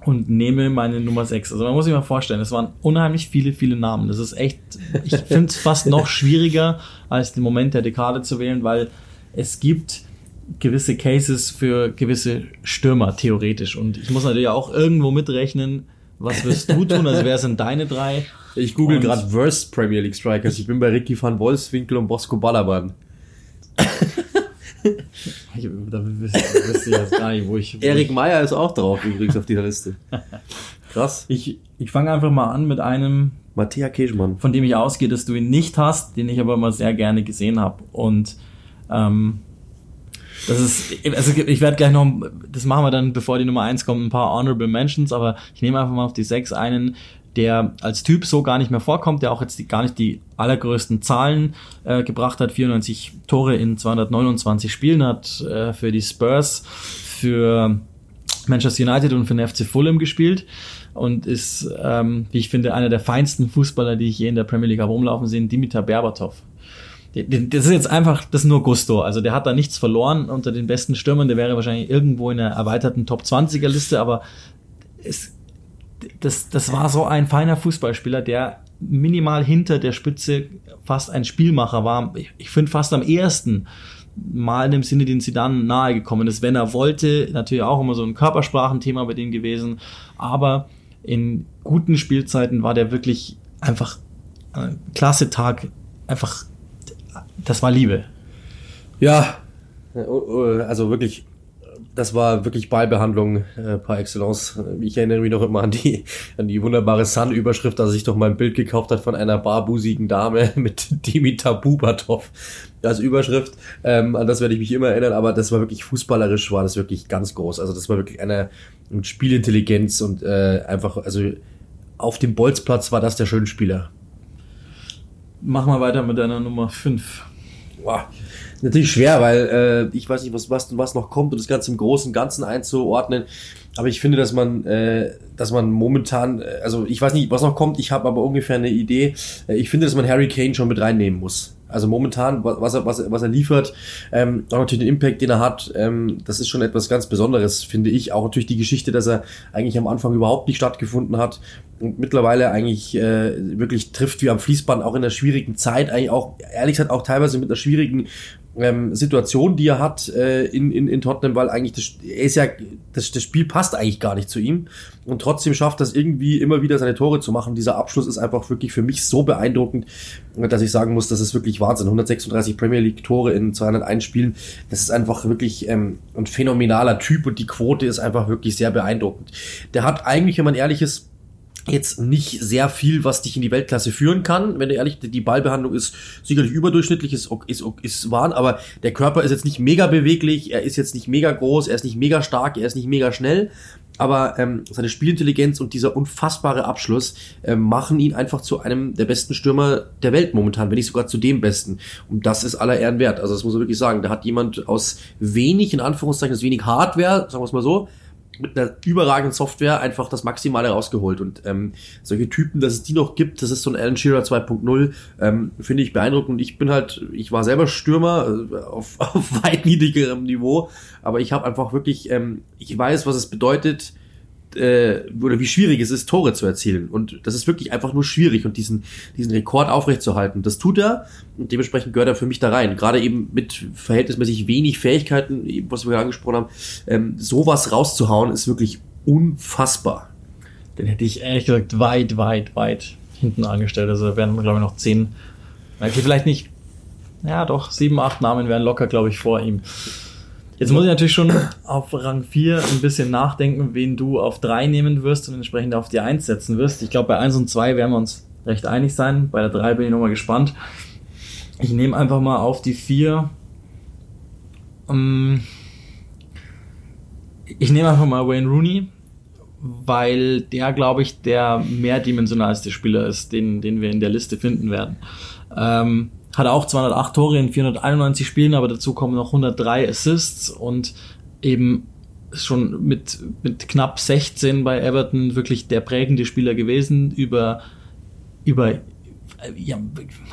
und nehme meine Nummer 6. Also man muss sich mal vorstellen, es waren unheimlich viele, viele Namen. Das ist echt, ich finde es fast noch schwieriger, als den Moment der Dekade zu wählen, weil es gibt gewisse Cases für gewisse Stürmer, theoretisch. Und ich muss natürlich auch irgendwo mitrechnen, was wirst du tun? Also wer sind deine drei? Ich google gerade Worst Premier League Strikers. Ich bin bei Ricky van Wolfswinkel und Bosco Balaban. Ich, da wüsste ich jetzt gar nicht, wo ich... Erik Meyer ist auch drauf übrigens auf dieser Liste. Krass. ich, ich fange einfach mal an mit einem, Matthäa Keschmann. von dem ich ausgehe, dass du ihn nicht hast, den ich aber immer sehr gerne gesehen habe. Und ähm, das ist, also ich werde gleich noch, das machen wir dann, bevor die Nummer eins kommt, ein paar Honorable Mentions, aber ich nehme einfach mal auf die sechs einen, der als Typ so gar nicht mehr vorkommt, der auch jetzt die, gar nicht die allergrößten Zahlen äh, gebracht hat, 94 Tore in 229 Spielen hat äh, für die Spurs, für Manchester United und für den FC Fulham gespielt und ist, ähm, wie ich finde, einer der feinsten Fußballer, die ich je in der Premier League habe rumlaufen sehen, Dimitar Berbatov. Das ist jetzt einfach, das ist nur Gusto. Also der hat da nichts verloren unter den besten Stürmern. Der wäre wahrscheinlich irgendwo in einer erweiterten Top 20er Liste, aber es, das, das war so ein feiner Fußballspieler, der minimal hinter der Spitze fast ein Spielmacher war. Ich, ich finde fast am ersten mal in dem Sinne, den Zidane nahe gekommen ist, wenn er wollte. Natürlich auch immer so ein Körpersprachenthema bei dem gewesen, aber in guten Spielzeiten war der wirklich einfach ein klasse Tag, einfach das war Liebe. Ja, also wirklich, das war wirklich Ballbehandlung äh, par excellence. Ich erinnere mich noch immer an die, an die wunderbare Sun-Überschrift, dass sich doch mal ein Bild gekauft hat von einer barbusigen Dame mit Dimitar Bubatov als Überschrift. Ähm, an das werde ich mich immer erinnern, aber das war wirklich fußballerisch, war das wirklich ganz groß. Also das war wirklich eine mit Spielintelligenz und äh, einfach, also auf dem Bolzplatz war das der Schönspieler. Mach mal weiter mit deiner Nummer 5. Wow. Natürlich schwer, weil äh, ich weiß nicht, was, was, was noch kommt und das Ganze im Großen und Ganzen einzuordnen. Aber ich finde, dass man, äh, dass man momentan, äh, also ich weiß nicht, was noch kommt, ich habe aber ungefähr eine Idee. Äh, ich finde, dass man Harry Kane schon mit reinnehmen muss. Also momentan, was er, was, er, was er liefert, ähm, auch natürlich den Impact, den er hat, ähm, das ist schon etwas ganz Besonderes, finde ich. Auch natürlich die Geschichte, dass er eigentlich am Anfang überhaupt nicht stattgefunden hat und mittlerweile eigentlich äh, wirklich trifft wie am Fließband, auch in einer schwierigen Zeit, eigentlich auch, ehrlich gesagt, auch teilweise mit einer schwierigen ähm, Situation, die er hat äh, in, in, in Tottenham, weil eigentlich das, er ist ja, das, das Spiel passt eigentlich gar nicht zu ihm und trotzdem schafft das irgendwie immer wieder seine Tore zu machen. Dieser Abschluss ist einfach wirklich für mich so beeindruckend, dass ich sagen muss, das ist wirklich Wahnsinn. 136 Premier League Tore in 201 Spielen, das ist einfach wirklich ähm, ein phänomenaler Typ und die Quote ist einfach wirklich sehr beeindruckend. Der hat eigentlich, wenn man ehrlich ist, jetzt nicht sehr viel, was dich in die Weltklasse führen kann. Wenn du ehrlich, die Ballbehandlung ist sicherlich überdurchschnittlich, ist, ist, ist wahr, aber der Körper ist jetzt nicht mega beweglich, er ist jetzt nicht mega groß, er ist nicht mega stark, er ist nicht mega schnell. Aber ähm, seine Spielintelligenz und dieser unfassbare Abschluss äh, machen ihn einfach zu einem der besten Stürmer der Welt momentan, wenn nicht sogar zu dem besten. Und das ist aller Ehren wert. Also das muss man wirklich sagen. Da hat jemand aus wenig, in Anführungszeichen, aus wenig Hardware, sagen wir es mal so, mit einer überragenden Software einfach das Maximale rausgeholt. Und ähm, solche Typen, dass es die noch gibt, das ist so ein Alan Shearer 2.0, ähm, finde ich beeindruckend. Ich bin halt, ich war selber Stürmer äh, auf, auf weit niedrigerem Niveau, aber ich habe einfach wirklich, ähm, ich weiß, was es bedeutet, äh, oder wie schwierig es ist, Tore zu erzielen. Und das ist wirklich einfach nur schwierig und diesen, diesen Rekord aufrechtzuerhalten. Das tut er und dementsprechend gehört er für mich da rein. Gerade eben mit verhältnismäßig wenig Fähigkeiten, was wir angesprochen haben, ähm, sowas rauszuhauen, ist wirklich unfassbar. Den hätte ich ehrlich gesagt weit, weit, weit hinten angestellt. Also da wären, glaube ich, noch zehn, okay, vielleicht nicht, ja doch, sieben, acht Namen wären locker, glaube ich, vor ihm. Jetzt muss ich natürlich schon auf Rang 4 ein bisschen nachdenken, wen du auf 3 nehmen wirst und entsprechend auf die 1 setzen wirst. Ich glaube, bei 1 und 2 werden wir uns recht einig sein. Bei der 3 bin ich nochmal gespannt. Ich nehme einfach mal auf die 4. Ähm, ich nehme einfach mal Wayne Rooney, weil der, glaube ich, der mehrdimensionalste Spieler ist, den, den wir in der Liste finden werden. Ähm, hat auch 208 Tore in 491 Spielen, aber dazu kommen noch 103 Assists und eben schon mit, mit knapp 16 bei Everton wirklich der prägende Spieler gewesen, über, über ja,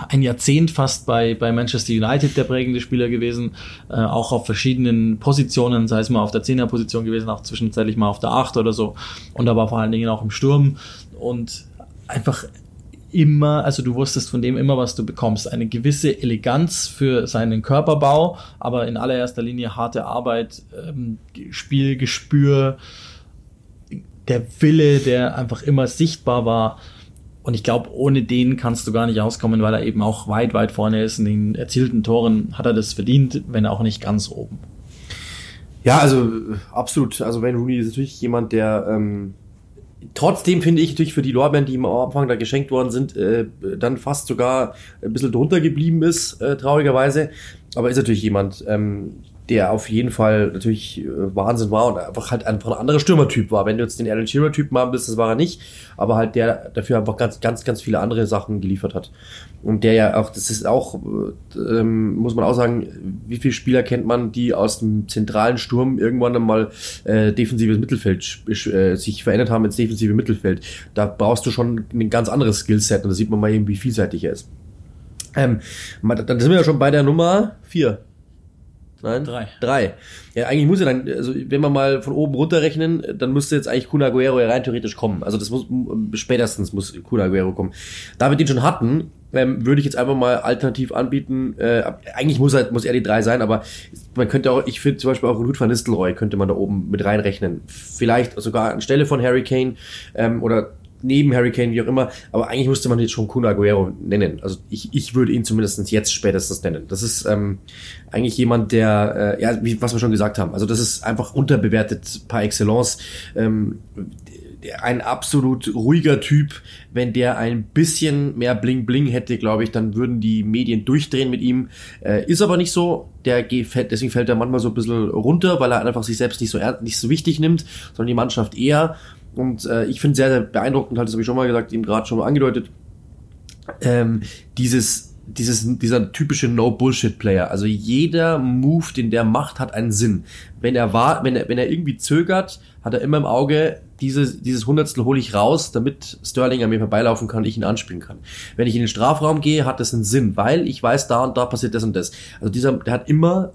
ein Jahrzehnt fast bei, bei Manchester United der prägende Spieler gewesen, äh, auch auf verschiedenen Positionen, sei es mal auf der 10er Position gewesen, auch zwischenzeitlich mal auf der 8 oder so und aber vor allen Dingen auch im Sturm und einfach immer, also du wusstest von dem immer, was du bekommst. Eine gewisse Eleganz für seinen Körperbau, aber in allererster Linie harte Arbeit, ähm, Spielgespür, der Wille, der einfach immer sichtbar war. Und ich glaube, ohne den kannst du gar nicht auskommen, weil er eben auch weit, weit vorne ist. In den erzielten Toren hat er das verdient, wenn auch nicht ganz oben. Ja, also absolut. Also Wayne Rooney ist natürlich jemand, der ähm, Trotzdem finde ich natürlich für die Lorbeeren, die am Anfang da geschenkt worden sind, äh, dann fast sogar ein bisschen drunter geblieben ist, äh, traurigerweise. Aber ist natürlich jemand, ähm, der auf jeden Fall natürlich äh, Wahnsinn war und einfach halt einfach ein anderer Stürmertyp war. Wenn du jetzt den Alan Shearer Typen haben willst, das war er nicht, aber halt der dafür einfach ganz, ganz, ganz viele andere Sachen geliefert hat. Und der ja auch, das ist auch, äh, ähm, muss man auch sagen, wie viele Spieler kennt man, die aus dem zentralen Sturm irgendwann einmal äh, defensives Mittelfeld äh, sich verändert haben ins defensive Mittelfeld. Da brauchst du schon ein ganz anderes Skillset und da sieht man mal eben, wie vielseitig er ist. Ähm, dann sind wir ja schon bei der Nummer vier. Nein? Drei. Drei. Ja, eigentlich muss ja dann, also wenn wir mal von oben runter rechnen, dann müsste jetzt eigentlich Kun Aguero ja rein theoretisch kommen. Also das muss, spätestens muss Kun Aguero kommen. Da wir den schon hatten, ähm, würde ich jetzt einfach mal alternativ anbieten. Äh, eigentlich muss er, muss er die drei sein, aber man könnte auch, ich finde zum Beispiel auch Ruud van Nistelrooy könnte man da oben mit reinrechnen. Vielleicht sogar anstelle von Harry Kane ähm, oder neben Hurricane, wie auch immer, aber eigentlich müsste man jetzt schon Kun Aguero nennen. Also ich, ich würde ihn zumindest jetzt spätestens nennen. Das ist ähm, eigentlich jemand, der, äh, ja, wie, was wir schon gesagt haben, also das ist einfach unterbewertet par excellence. Ähm, ein absolut ruhiger Typ. Wenn der ein bisschen mehr Bling Bling hätte, glaube ich, dann würden die Medien durchdrehen mit ihm. Äh, ist aber nicht so. Der geht, deswegen fällt er manchmal so ein bisschen runter, weil er einfach sich selbst nicht so nicht so wichtig nimmt, sondern die Mannschaft eher. Und äh, ich finde sehr, sehr beeindruckend, halt, das habe ich schon mal gesagt, ihm gerade schon mal angedeutet, ähm, dieses, dieses, dieser typische No-Bullshit-Player. Also jeder Move, den der macht, hat einen Sinn. Wenn er war, wenn er, wenn er irgendwie zögert, hat er immer im Auge, dieses, dieses Hundertstel hole ich raus, damit Sterling an mir vorbeilaufen kann, ich ihn anspielen kann. Wenn ich in den Strafraum gehe, hat das einen Sinn, weil ich weiß, da und da passiert das und das. Also dieser, der hat immer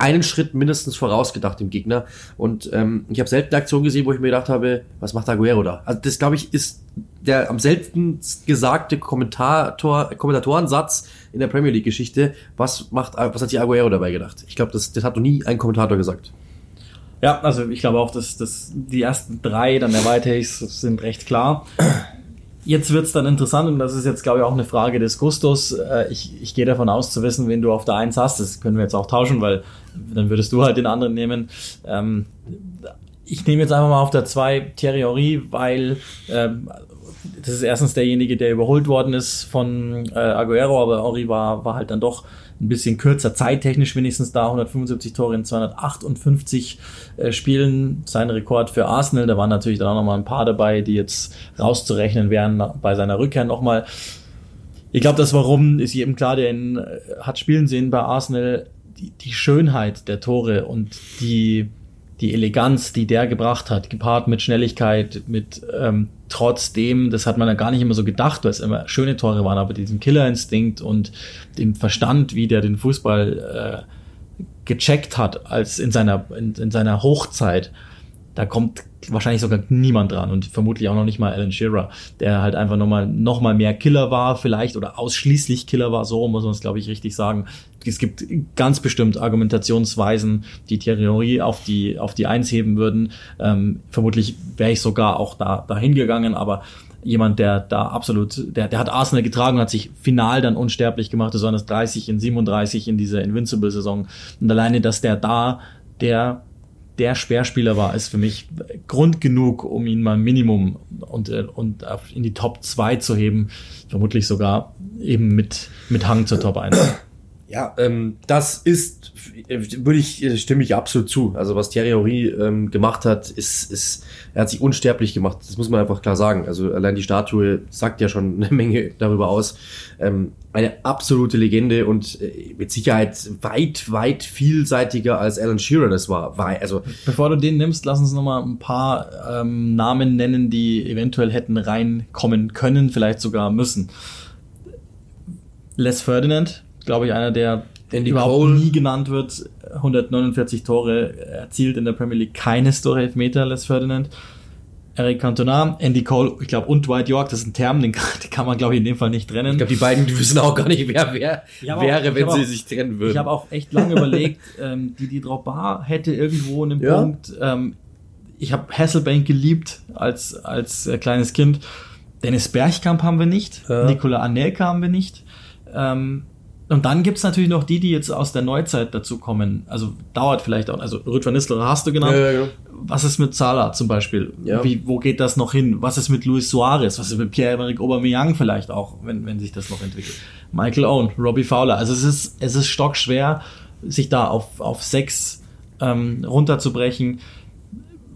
einen Schritt mindestens vorausgedacht dem Gegner. Und ähm, ich habe selten eine Aktion gesehen, wo ich mir gedacht habe, was macht Aguero da? Also das, glaube ich, ist der am selten gesagte Kommentator, Kommentatorensatz in der Premier League-Geschichte. Was was hat sich Aguero dabei gedacht? Ich glaube, das, das hat noch nie ein Kommentator gesagt. Ja, also ich glaube auch, dass, dass die ersten drei, dann erweitere ich sind recht klar. Jetzt wird's dann interessant und das ist jetzt, glaube ich, auch eine Frage des Gustos. Äh, ich, ich gehe davon aus zu wissen, wen du auf der Eins hast. Das können wir jetzt auch tauschen, weil dann würdest du halt den anderen nehmen. Ähm, ich nehme jetzt einfach mal auf der zwei Thierry Henry, weil ähm, das ist erstens derjenige, der überholt worden ist von äh, Aguero, aber Henry war, war halt dann doch ein bisschen kürzer, zeittechnisch wenigstens da, 175 Tore in 258 äh, Spielen, sein Rekord für Arsenal, da waren natürlich dann auch nochmal ein paar dabei, die jetzt rauszurechnen wären bei seiner Rückkehr nochmal. Ich glaube, das Warum ist jedem klar, der ihn äh, hat spielen sehen bei Arsenal, die, die Schönheit der Tore und die die Eleganz, die der gebracht hat, gepaart mit Schnelligkeit, mit ähm, trotzdem, das hat man ja gar nicht immer so gedacht, weil es immer schöne Tore waren, aber diesem Killerinstinkt und dem Verstand, wie der den Fußball äh, gecheckt hat, als in seiner, in, in seiner Hochzeit, da kommt wahrscheinlich sogar niemand dran und vermutlich auch noch nicht mal Alan Shearer, der halt einfach nochmal noch mal mehr Killer war vielleicht oder ausschließlich Killer war, so muss man es glaube ich richtig sagen. Es gibt ganz bestimmt Argumentationsweisen, die Henry auf die, auf die Eins heben würden. Ähm, vermutlich wäre ich sogar auch da, da hingegangen, aber jemand, der da absolut, der, der hat Arsenal getragen, hat sich final dann unsterblich gemacht, besonders 30 in 37 in dieser Invincible-Saison. Und alleine, dass der da der der Speerspieler war, ist für mich Grund genug, um ihn mal Minimum und, äh, und in die Top 2 zu heben. Vermutlich sogar eben mit, mit Hang zur Top 1. Ja, ähm, das ist, würde ich, äh, stimme ich absolut zu. Also was Thierry Henry ähm, gemacht hat, ist, ist, er hat sich unsterblich gemacht. Das muss man einfach klar sagen. Also allein die Statue sagt ja schon eine Menge darüber aus. Ähm, eine absolute Legende und äh, mit Sicherheit weit, weit vielseitiger als Alan Shearer das war. war also Bevor du den nimmst, lass uns noch mal ein paar ähm, Namen nennen, die eventuell hätten reinkommen können, vielleicht sogar müssen. Les Ferdinand, glaube ich, einer, der Andy überhaupt Cole. nie genannt wird. 149 Tore erzielt in der Premier League, keines Tore Elfmeter, Les Ferdinand. Eric Cantona, Andy Cole, ich glaube, und Dwight York, das ist ein Term, den kann, den kann man, glaube ich, in dem Fall nicht trennen. ich glaube, die beiden die wissen auch gar nicht, wer wer auch- wäre, ich wenn sie auch- sich trennen würden. Ich habe auch echt lange überlegt, ähm, die die Drogba hätte irgendwo einen Ja. Punkt. Ähm, ich habe Hasselbank geliebt als als äh, kleines Kind. Dennis Bergkamp haben wir nicht. Ja. Nicola Anelka haben wir nicht. Ähm, Und dann gibt's natürlich noch die, die jetzt aus der Neuzeit dazu kommen. Also dauert vielleicht auch. Also Rüd van Nistelrooy hast du genannt. Ja, ja, genau. Was ist mit Salah zum Beispiel? Ja. Wie, wo geht das noch hin? Was ist mit Luis Suarez? Was ist mit Pierre-Emerick Aubameyang vielleicht auch, wenn, wenn sich das noch entwickelt? Michael Owen, Robbie Fowler. Also es ist, es ist stockschwer, sich da auf, auf sechs ähm, runterzubrechen.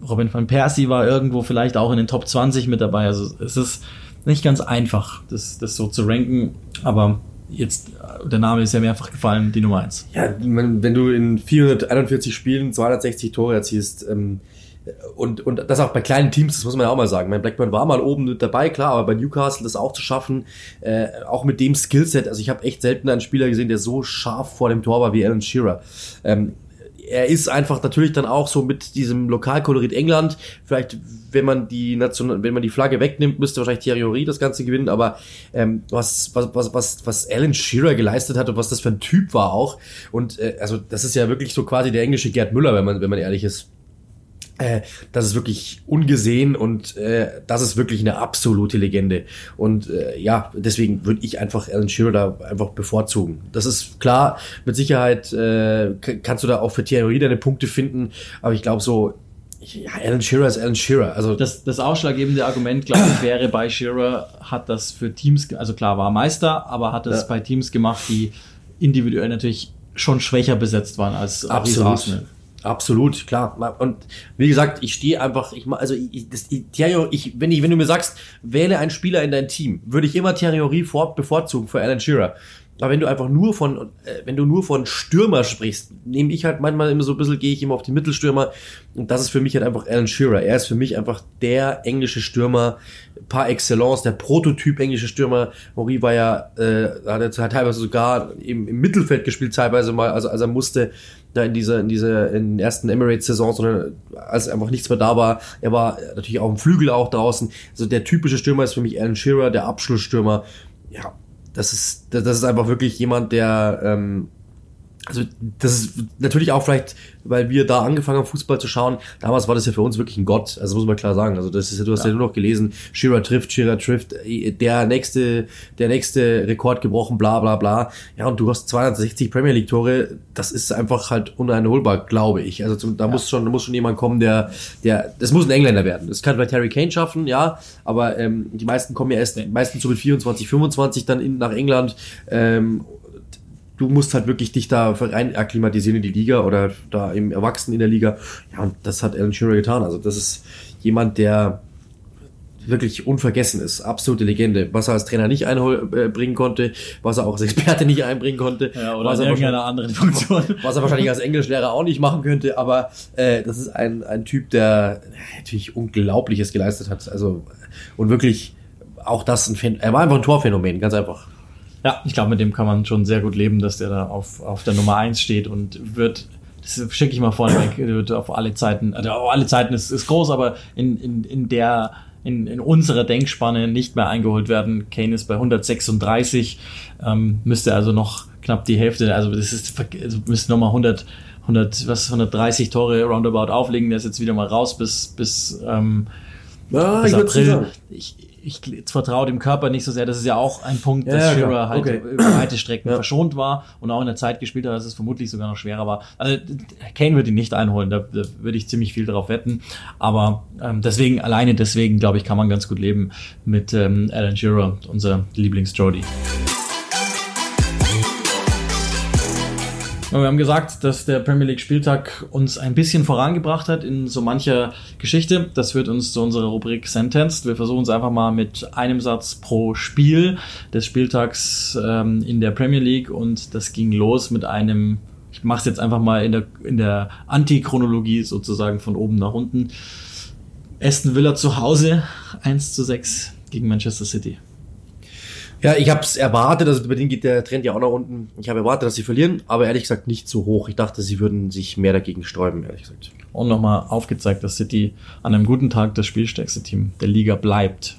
Robin van Persie war irgendwo vielleicht auch in den Top 20 mit dabei. Also es ist nicht ganz einfach, das, das so zu ranken. Aber jetzt, der Name ist ja mehrfach gefallen, die Nummer eins. Ja, man, wenn du in 441 Spielen 260 Tore erzielst, ähm, und, und das auch bei kleinen Teams, das muss man ja auch mal sagen. Mein Blackburn war mal oben dabei, klar, aber bei Newcastle das auch zu schaffen, äh, auch mit dem Skillset, also ich habe echt selten einen Spieler gesehen, der so scharf vor dem Tor war wie Alan Shearer. Ähm, er ist einfach natürlich dann auch so mit diesem Lokalkolorit England. Vielleicht, wenn man die Nation, wenn man die Flagge wegnimmt, müsste wahrscheinlich Thierry Henry das Ganze gewinnen. Aber ähm, was, was, was, was, was Alan Shearer geleistet hat und was das für ein Typ war auch. Und äh, also das ist ja wirklich so quasi der englische Gerd Müller, wenn man, wenn man ehrlich ist. Äh, das ist wirklich ungesehen und äh, das ist wirklich eine absolute Legende. Und äh, ja, deswegen würde ich einfach Alan Shearer da einfach bevorzugen. Das ist klar, mit Sicherheit äh, kannst du da auch für Thierry Henry deine Punkte finden, aber ich glaube so, ja, Alan Shearer ist Alan Shearer. Also Das, das ausschlaggebende Argument, glaube ich, wäre bei Shearer, hat das für Teams, also klar war er Meister, aber hat das Ja. bei Teams gemacht, die individuell natürlich schon schwächer besetzt waren als als Absolut. Arsenal. Absolut, klar. Und wie gesagt, ich stehe einfach, ich also ich, das, ich, Thierry, ich, wenn ich, wenn du mir sagst, wähle einen Spieler in dein Team, würde ich immer Henry vor, bevorzugen für Alan Shearer. Aber wenn du einfach nur von, äh, wenn du nur von Stürmer sprichst, nehme ich halt manchmal immer so ein bisschen, gehe ich immer auf die Mittelstürmer und das ist für mich halt einfach Alan Shearer. Er ist für mich einfach der englische Stürmer par excellence, der Prototyp englische Stürmer. Henry war ja, äh, hat er teilweise sogar im, im Mittelfeld gespielt, teilweise mal, also als er musste, da in dieser, in dieser, in der ersten Emirates-Saison, sondern als einfach nichts mehr da war. Er war natürlich auch im Flügel auch draußen. Also der typische Stürmer ist für mich Alan Shearer, der Abschlussstürmer. Ja, das ist, das ist einfach wirklich jemand, der, ähm, also das ist natürlich auch vielleicht, weil wir da angefangen haben, Fußball zu schauen. Damals war das ja für uns wirklich ein Gott. Also muss man klar sagen. Also das ist ja, du hast ja, nur noch gelesen, Shearer trifft, Shearer trifft, der nächste, der nächste Rekord gebrochen, bla bla bla. Ja, und du hast 260 Premier League Tore. Das ist einfach halt uneinholbar, glaube ich. Also zum, da muss schon, da muss schon jemand kommen, der, der, das muss ein Engländer werden. Das kann vielleicht Harry Kane schaffen, ja. Aber ähm, die meisten kommen ja erst meistens so mit 24, 25 dann in, nach England. Ähm, du musst halt wirklich dich da rein akklimatisieren in die Liga oder da im Erwachsenen in der Liga. Ja, und das hat Alan Shearer getan. Also das ist jemand, der wirklich unvergessen ist. Absolute Legende. Was er als Trainer nicht einbringen konnte, was er auch als Experte nicht einbringen konnte. Ja, oder was in er irgendeiner wahrscheinlich- anderen Funktion. was er wahrscheinlich als Englischlehrer auch nicht machen könnte, aber äh, das ist ein, ein Typ, der natürlich Unglaubliches geleistet hat. Also und wirklich auch das ein Phän- er war einfach ein Torphänomen, ganz einfach. Ja, ich glaube, mit dem kann man schon sehr gut leben, dass der da auf, auf der Nummer eins steht und wird, das schicke ich mal vorne weg, wird auf alle Zeiten, also auf alle Zeiten ist, ist groß, aber in, in, in der, in, in unserer Denkspanne nicht mehr eingeholt werden. Kane ist bei 136, ähm, müsste also noch knapp die Hälfte, also das ist, also müsste nochmal 100, 100, was, 130 Tore roundabout auflegen, der ist jetzt wieder mal raus bis, bis, ähm, Ja, bis April. Ich, ich vertraue dem Körper nicht so sehr. Das ist ja auch ein Punkt, Ja, dass ja, Shearer halt Okay. über weite Strecken Ja. verschont war und auch in der Zeit gespielt hat, dass es vermutlich sogar noch schwerer war. Also Kane wird ihn nicht einholen, da, da würde ich ziemlich viel drauf wetten. Aber ähm, deswegen, alleine deswegen, glaube ich, kann man ganz gut leben mit ähm, Alan Shearer, unser Lieblings-Jody. Wir haben gesagt, dass der Premier League Spieltag uns ein bisschen vorangebracht hat in so mancher Geschichte. Das führt uns zu unserer Rubrik Sentenced. Wir versuchen es einfach mal mit einem Satz pro Spiel des Spieltags ähm, in der Premier League und das ging los mit einem, ich mache es jetzt einfach mal in der, in der Antichronologie sozusagen von oben nach unten. Aston Villa zu Hause 1 zu 6 gegen Manchester City. Ja, ich habe es erwartet, also bei denen geht der Trend ja auch nach unten. Ich habe erwartet, dass sie verlieren, aber ehrlich gesagt nicht so hoch. Ich dachte, sie würden sich mehr dagegen sträuben, ehrlich gesagt. Und nochmal aufgezeigt, dass City an einem guten Tag das spielstärkste Team der Liga bleibt.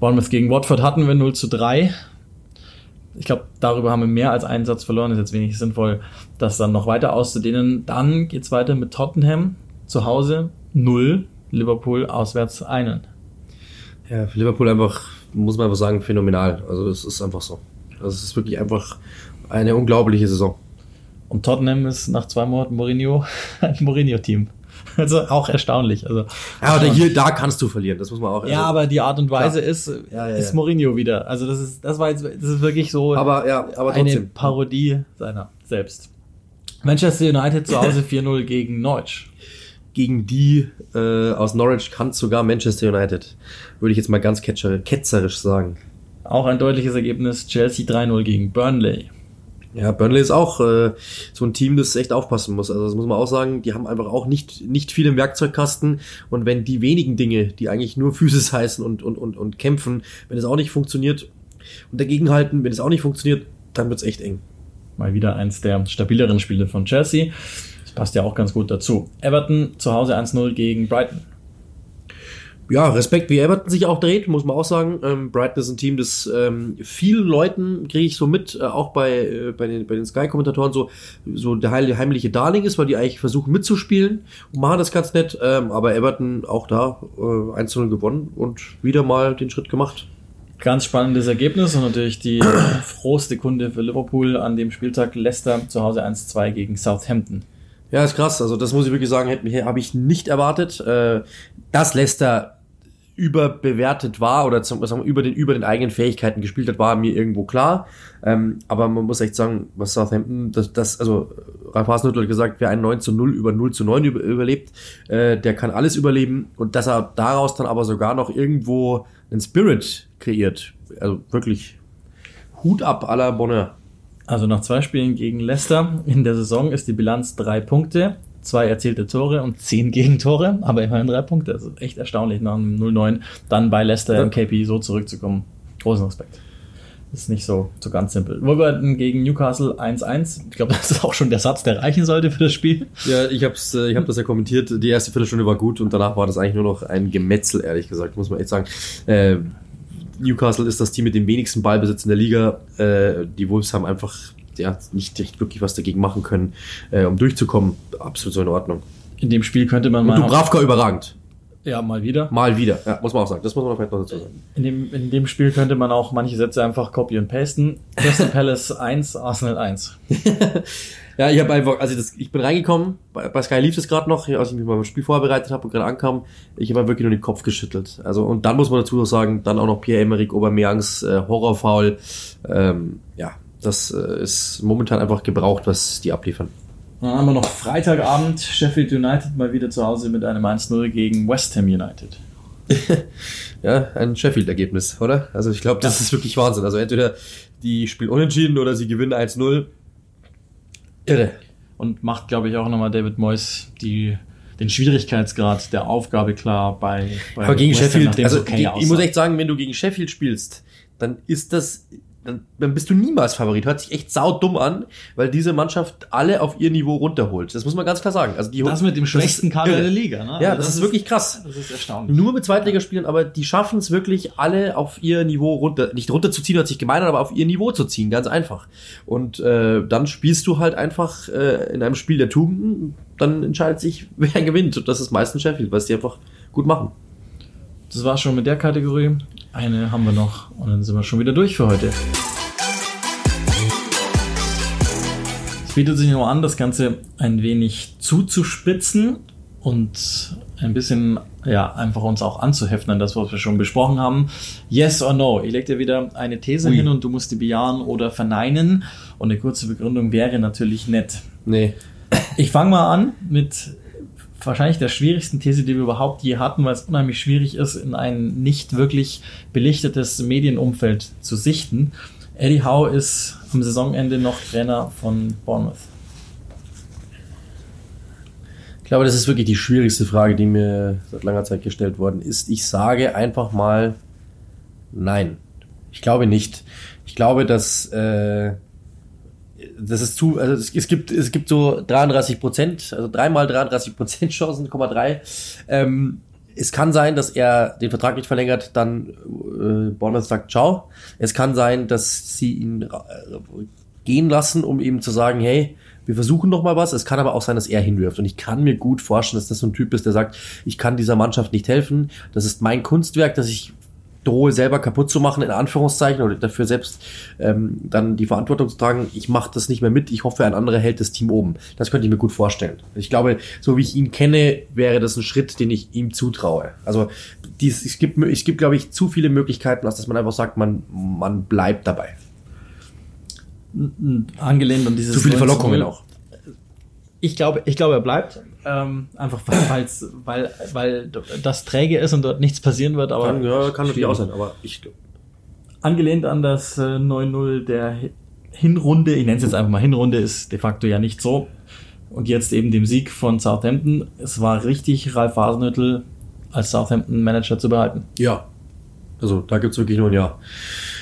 Bournemouth gegen Watford hatten wir 0 zu 3. Ich glaube, darüber haben wir mehr als einen Satz verloren. Ist jetzt wenig sinnvoll, das dann noch weiter auszudehnen. Dann geht's weiter mit Tottenham zu Hause 0, Liverpool auswärts einen. Ja, für Liverpool einfach, muss man einfach sagen, phänomenal. Also es ist einfach so. Also es ist wirklich einfach Eine unglaubliche Saison. Und Tottenham ist nach zwei Monaten Mourinho ein Mourinho-Team. Also auch erstaunlich. Also, Ja, oder hier, da kannst du verlieren, das muss man auch. ja, also- aber die Art und Weise Klar. ist, Ja, ja, ist ja. Mourinho wieder. Also das ist, das war jetzt, das ist wirklich so aber ja, aber eine. Parodie seiner selbst. Manchester United zu Hause 4-0 gegen Norwich. Gegen die äh, aus Norwich kann sogar Manchester United. Würde ich jetzt mal ganz ketzer, ketzerisch sagen. Auch ein deutliches Ergebnis. Chelsea 3-0 gegen Burnley. Ja, Burnley ist auch äh, so ein Team, das echt aufpassen muss. Also das muss man auch sagen, die haben einfach auch nicht, nicht viel im Werkzeugkasten. Und wenn die wenigen Dinge, die eigentlich nur Physis heißen und, und, und, und kämpfen, wenn es auch nicht funktioniert und dagegenhalten, wenn es auch nicht funktioniert, dann wird's echt eng. Mal wieder eins der stabileren Spiele von Chelsea. Passt ja auch ganz gut dazu. Everton zu Hause 1-0 gegen Brighton. Ja, Respekt, wie Everton sich auch dreht, muss man auch sagen. Ähm, Brighton ist ein Team, das ähm, vielen Leuten, kriege ich so mit, äh, auch bei, äh, bei den, bei den Sky-Kommentatoren, so, so der heimliche Darling ist, weil die eigentlich versuchen mitzuspielen und machen das ganz nett. Ähm, aber Everton auch da äh, 1-0 gewonnen und wieder mal den Schritt gemacht. Ganz spannendes Ergebnis und natürlich die frohste Kunde für Liverpool an dem Spieltag Leicester zu Hause 1-2 gegen Southampton. Ja, ist krass. Also das muss ich wirklich sagen, habe ich nicht erwartet. Äh, dass Leicester überbewertet war oder zum, sagen wir, über den über den eigenen Fähigkeiten gespielt hat, war mir irgendwo klar. Ähm, aber man muss echt sagen, was Southampton, das, das also Ralf Hasenhüttl hat gesagt, wer ein 9 zu 0 über 0 zu 9 über, überlebt, äh, der kann alles überleben und dass er daraus dann aber sogar noch irgendwo einen Spirit kreiert. Also wirklich Hut ab aller Bonheur. Also nach zwei Spielen gegen Leicester in der Saison ist die Bilanz drei Punkte, zwei erzielte Tore und zehn Gegentore, aber immerhin drei Punkte. Das ist echt erstaunlich nach einem 0-9 dann bei Leicester im KP so zurückzukommen. Großen Respekt. Das ist nicht so, so ganz simpel. Wolverhampton gegen Newcastle 1-1. Ich glaube, das ist auch schon der Satz, der reichen sollte für das Spiel. Ja, ich hab's, äh, ich hab das ja kommentiert. Die erste Viertelstunde war gut und danach war das eigentlich nur noch ein Gemetzel, ehrlich gesagt, muss man echt sagen. Äh, Newcastle ist das Team mit dem wenigsten Ballbesitz in der Liga. Äh, die Wolves haben einfach ja, nicht echt wirklich was dagegen machen können, äh, um durchzukommen. Absolut so in Ordnung. In dem Spiel könnte man Und mal. Dubravka überragend. Ja, mal wieder. Mal wieder. Ja, muss man auch sagen. Das muss man vielleicht noch dazu sagen. In dem, in dem Spiel könnte man auch manche Sätze einfach copy und pasten. Crystal Palace 1, Arsenal 1. Ja, ich habe einfach, also das, ich bin reingekommen, bei, bei Sky lief das gerade noch, als ich mich beim Spiel vorbereitet habe und gerade ankam, ich habe wirklich nur den Kopf geschüttelt. Also und dann muss man dazu noch sagen, dann auch noch Pierre-Emerick Aubameyangs äh, Horrorfoul. Ähm, ja, das äh, ist momentan einfach gebraucht, was die abliefern. Dann haben wir noch Freitagabend Sheffield United mal wieder zu Hause mit einem 1-0 gegen West Ham United. Ja, ein Sheffield-Ergebnis, oder? Also ich glaube, das ist wirklich Wahnsinn. Also entweder die spielen unentschieden oder sie gewinnen 1-0. Irre. Und macht, glaube ich, auch nochmal David Moyes die, den Schwierigkeitsgrad der Aufgabe klar bei, bei Aber gegen West Ham, Sheffield, nachdem also okay ge- ich muss echt sagen, wenn du gegen Sheffield spielst, dann ist das, dann, dann bist du niemals Favorit. Hört sich echt saudumm an, weil diese Mannschaft alle auf ihr Niveau runterholt. Das muss man ganz klar sagen. Also die das mit dem schwächsten Kader irre. der Liga. Ne? Ja, Also das, ist wirklich krass. Das ist erstaunlich. Nur mit Zweitligaspielern, aber die schaffen es wirklich alle auf ihr Niveau runter, nicht runterzuziehen, hört sich gemein an, aber auf ihr Niveau zu ziehen, ganz einfach. Und äh, dann spielst du halt einfach äh, in einem Spiel der Tugenden, dann entscheidet sich, wer gewinnt. Und das ist meistens Sheffield, weil sie einfach gut machen. Das war schon mit der Kategorie. Eine haben wir noch und dann sind wir schon wieder durch für heute. Es bietet sich noch an, das Ganze ein wenig zuzuspitzen und ein bisschen, ja, einfach uns auch anzuheften an das, was wir schon besprochen haben. Yes or no. Ich leg dir wieder eine These Ui. hin und du musst die bejahen oder verneinen. Und eine kurze Begründung wäre natürlich nett. Nee. Ich fange mal an mit wahrscheinlich der schwierigsten These, die wir überhaupt je hatten, weil es unheimlich schwierig ist, in ein nicht wirklich belichtetes Medienumfeld zu sichten. Eddie Howe ist am Saisonende noch Trainer von Bournemouth. Ich glaube, das ist wirklich die schwierigste Frage, die mir seit langer Zeit gestellt worden ist. Ich sage einfach mal nein. Ich glaube nicht. Ich glaube, dass äh, das ist zu, also es, es gibt es gibt so 33 Prozent, also dreimal 33 Prozent Chancen, 0,3. Ähm, es kann sein, dass er den Vertrag nicht verlängert, dann äh, Bournemouth sagt Ciao. Es kann sein, dass sie ihn äh, gehen lassen, um ihm zu sagen, hey, wir versuchen noch mal was. Es kann aber auch sein, dass er hinwirft. Und ich kann mir gut vorstellen, dass das so ein Typ ist, der sagt, ich kann dieser Mannschaft nicht helfen. Das ist mein Kunstwerk, das ich drohe selber kaputt zu machen, in Anführungszeichen, oder dafür selbst ähm, dann die Verantwortung zu tragen, ich mache das nicht mehr mit, ich hoffe, ein anderer hält das Team oben. Das könnte ich mir gut vorstellen. Ich glaube, so wie ich ihn kenne, wäre das ein Schritt, den ich ihm zutraue. Also dies, es gibt, es gibt, glaube ich, zu viele Möglichkeiten, als dass man einfach sagt, man, man bleibt dabei. Angelehnt an dieses Zu viele 19 Verlockungen auch. Ich glaube, ich glaube, er bleibt. Ähm, einfach weil, weil's, weil, weil das träge ist und dort nichts passieren wird. Aber Kann, ja, kann natürlich auch sein, aber ich Angelehnt an das äh, 9-0 der Hi- Hinrunde, ich nenne es jetzt einfach mal Hinrunde, ist de facto ja nicht so. Und jetzt eben dem Sieg von Southampton. Es war richtig, Ralf Hasenhüttl als Southampton-Manager zu behalten. Ja. Also da gibt's wirklich nur ein Ja.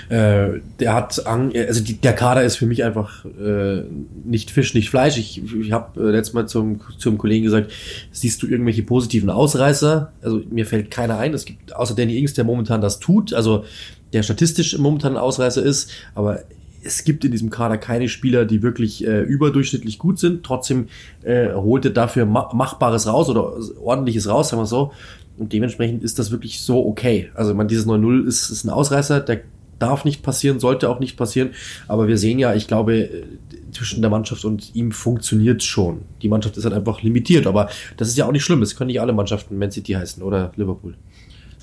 Äh, der hat, also die, der Kader ist für mich einfach äh, nicht Fisch, nicht Fleisch. Ich, ich habe äh, letztes Mal zum, zum Kollegen gesagt, siehst du irgendwelche positiven Ausreißer? Also mir fällt keiner ein. Es gibt außer Danny Ings, der momentan das tut, also der statistisch momentan ein Ausreißer ist, aber es gibt in diesem Kader keine Spieler, die wirklich äh, überdurchschnittlich gut sind. Trotzdem äh, holt er dafür ma Machbares raus oder ordentliches raus, sagen wir so. Und dementsprechend ist das wirklich so okay. Also man, dieses 9-0 ist, ist ein Ausreißer, der darf nicht passieren, sollte auch nicht passieren. Aber wir sehen ja, ich glaube, äh, zwischen der Mannschaft und ihm funktioniert schon. Die Mannschaft ist halt einfach limitiert, aber das ist ja auch nicht schlimm. Es können nicht alle Mannschaften Man City heißen oder Liverpool.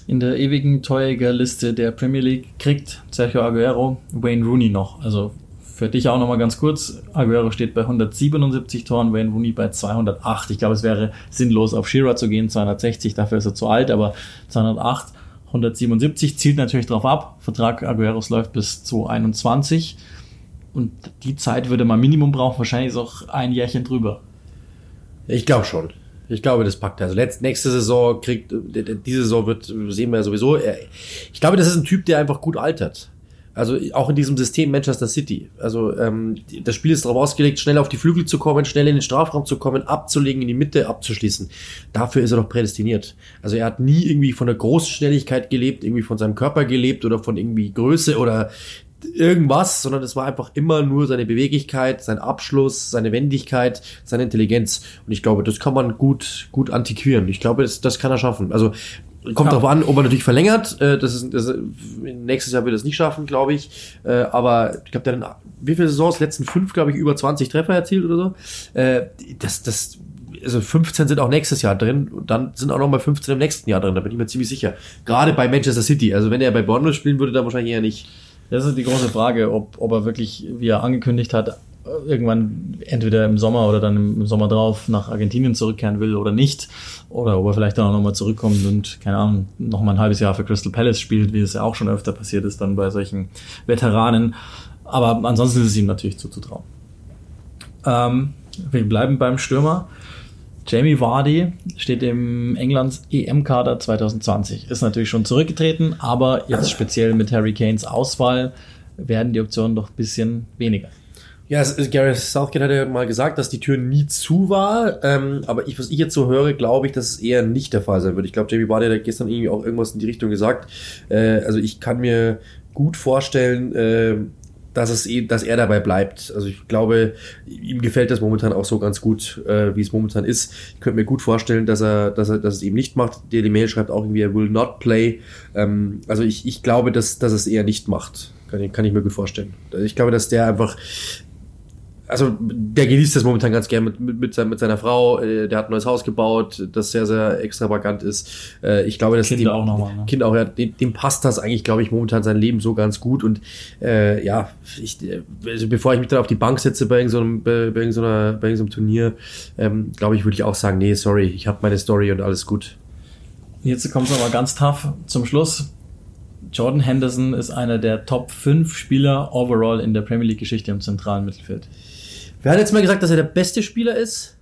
In der ewigen Torjägerliste der Premier League kriegt Sergio Aguero Wayne Rooney noch. Also für dich auch nochmal ganz kurz. Aguero steht bei 177 Toren, Wayne Rooney bei 208. Ich glaube, es wäre sinnlos, auf Shearer zu gehen, 260, dafür ist er zu alt, aber 208, 177 zielt natürlich drauf ab. Vertrag Agueros läuft bis 2021. Und die Zeit würde man Minimum brauchen, wahrscheinlich ist auch ein Jährchen drüber. Ich glaube schon. Ich glaube, das packt er. Also letzt, nächste Saison kriegt, diese Saison wird, sehen wir ja sowieso. Ich glaube, das ist ein Typ, der einfach gut altert. Also auch in diesem System Manchester City. Also ähm, das Spiel ist darauf ausgelegt, schnell auf die Flügel zu kommen, schnell in den Strafraum zu kommen, abzulegen, in die Mitte abzuschließen. Dafür ist er doch prädestiniert. Also er hat nie irgendwie von der Großschnelligkeit gelebt, irgendwie von seinem Körper gelebt oder von irgendwie Größe oder irgendwas, sondern es war einfach immer nur seine Beweglichkeit, sein Abschluss, seine Wendigkeit, seine Intelligenz. Und ich glaube, das kann man gut, gut antiquieren. Ich glaube, das, das kann er schaffen. Also kommt Ja. darauf an, ob er natürlich verlängert. Äh, Das ist, das, nächstes Jahr wird er es nicht schaffen, glaube ich. Äh, Aber ich glaube, der hat in wie viele Saisons? Letzten fünf, glaube ich, über 20 Treffer erzielt oder so. Äh, Das, das, also 15 sind auch nächstes Jahr drin und dann sind auch noch mal 15 im nächsten Jahr drin. Da bin ich mir ziemlich sicher. Gerade bei Manchester City. Also wenn er bei Bournemouth spielen würde, dann wahrscheinlich eher nicht. Das ist die große Frage, ob, ob er wirklich, wie er angekündigt hat, irgendwann entweder im Sommer oder dann im Sommer drauf nach Argentinien zurückkehren will oder nicht. Oder ob er vielleicht dann auch nochmal zurückkommt und, keine Ahnung, nochmal ein halbes Jahr für Crystal Palace spielt, wie es ja auch schon öfter passiert ist dann bei solchen Veteranen. Aber ansonsten ist es ihm natürlich zuzutrauen. Ähm, wir bleiben beim Stürmer. Jamie Vardy steht im Englands EM-Kader 2020. Ist natürlich schon zurückgetreten, aber jetzt speziell mit Harry Kanes Auswahl werden die Optionen doch ein bisschen weniger. Ja, Gareth Southgate hat ja mal gesagt, dass die Tür nie zu war. Ähm, aber ich, was ich jetzt so höre, glaube ich, dass es eher nicht der Fall sein wird. Ich glaube, Jamie Vardy hat gestern irgendwie auch irgendwas in die Richtung gesagt. Äh, also ich kann mir gut vorstellen, äh, dass es eh, dass er dabei bleibt. Also ich glaube, ihm gefällt das momentan auch so ganz gut, äh, wie es momentan ist. Ich könnte mir gut vorstellen, dass er, dass er, dass es eben nicht macht. Daily Mail schreibt auch irgendwie, er will not play. Ähm, also ich, ich glaube, dass, dass es eher nicht macht. Kann, kann ich mir gut vorstellen. Ich glaube, dass der einfach also der genießt das momentan ganz gern mit, mit, mit, sein- mit seiner Frau. Äh, Der hat ein neues Haus gebaut, das sehr, sehr extravagant ist. Äh, Ich glaube, dass Kinder dem, auch nochmal, ne? Kind auch, ja, dem, dem passt das eigentlich, glaube ich, momentan sein Leben so ganz gut. Und äh, ja, ich, also bevor ich mich dann auf die Bank setze bei irgendeinem, bei, bei irgendeiner, bei irgendeinem Turnier, ähm, glaube ich, würde ich auch sagen, nee, sorry, ich habe meine Story und alles gut. Jetzt kommt es aber ganz tough zum Schluss. Jordan Henderson ist einer der Top 5 Spieler overall in der Premier League Geschichte im zentralen Mittelfeld. Wer hat jetzt mal gesagt, dass er der beste Spieler ist?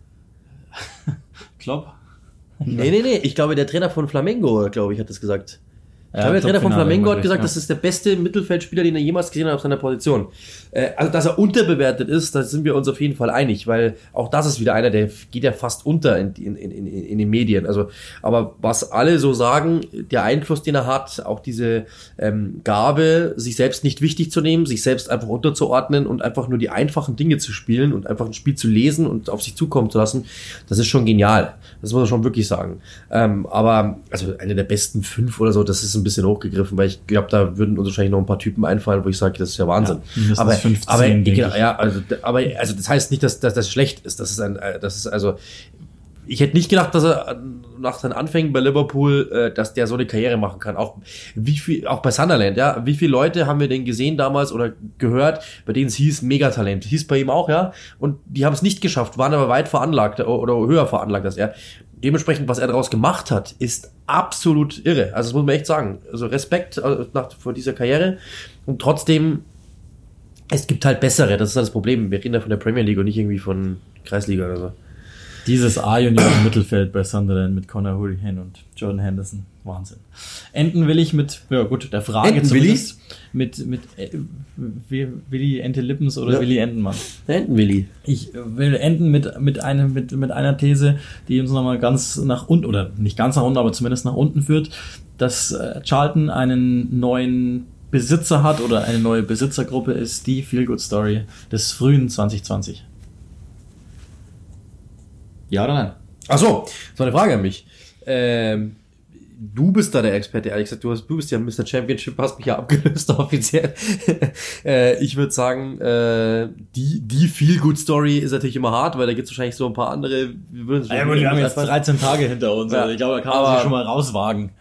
Klopp? Nee, nee, nee. Ich glaube, der Trainer von Flamengo, glaube ich, hat das gesagt. Ich Ja, der Trainer von Flamengo hat gesagt, ja. das ist der beste Mittelfeldspieler, den er jemals gesehen hat auf seiner Position. Äh, also, dass er unterbewertet ist, da sind wir uns auf jeden Fall einig, weil auch das ist wieder einer, der geht ja fast unter in, in, in, in, den Medien. Also, aber was alle so sagen, der Einfluss, den er hat, auch diese ähm, Gabe, sich selbst nicht wichtig zu nehmen, sich selbst einfach unterzuordnen und einfach nur die einfachen Dinge zu spielen und einfach ein Spiel zu lesen und auf sich zukommen zu lassen, das ist schon genial. Das muss man schon wirklich sagen. Ähm, aber also eine der besten fünf oder so, das ist ein bisschen hochgegriffen, weil ich glaube, da würden uns wahrscheinlich noch ein paar Typen einfallen, wo ich sage, das ist ja Wahnsinn. Ja, aber, 15, aber, genau, ja, also, aber also das heißt nicht, dass, dass das schlecht ist. Das ist ein, äh, das ist also, ich hätte nicht gedacht, dass er nach seinen Anfängen bei Liverpool, äh, dass der so eine Karriere machen kann. Auch wie viel, auch bei Sunderland, ja. Wie viele Leute haben wir denn gesehen damals oder gehört, bei denen es hieß Megatalent? Hieß bei ihm auch, ja. Und die haben es nicht geschafft, waren aber weit veranlagt oder höher veranlagt als er. Dementsprechend, was er daraus gemacht hat, ist absolut irre. Also das muss man echt sagen. Also Respekt äh, nach, vor dieser Karriere. Und trotzdem, es gibt halt bessere. Das ist halt das Problem. Wir reden ja von der Premier League und nicht irgendwie von Kreisliga oder so. Dieses A-Junior im Mittelfeld bei Sunderland mit Connor Hurricane und Jordan Henderson. Wahnsinn. Enden will ich mit, ja gut, der Frage Enden zumindest. Mit, mit äh, Willi Ente Lippens oder Ja. Willi Entenmann. Da hinten, Willi. Ich will enden mit, mit, einem, mit, mit einer These, die uns nochmal ganz nach unten, oder nicht ganz nach unten, aber zumindest nach unten führt, dass äh, Charlton einen neuen Besitzer hat oder eine neue Besitzergruppe ist, die Feel Good Story des frühen 2020. Ja oder nein? Ach so, das war eine Frage an mich. Ähm, du bist da der Experte, ehrlich gesagt. Du, hast, du bist ja Mr. Championship, hast mich ja abgelöst offiziell. äh, ich würde sagen, äh, die, die Feel-Good-Story ist natürlich immer hart, weil da gibt es wahrscheinlich so ein paar andere. Wir, würden es Ja, wir haben jetzt 13 Tage hinter uns. Ja, also ich glaube, da kann man aber- sich schon mal rauswagen.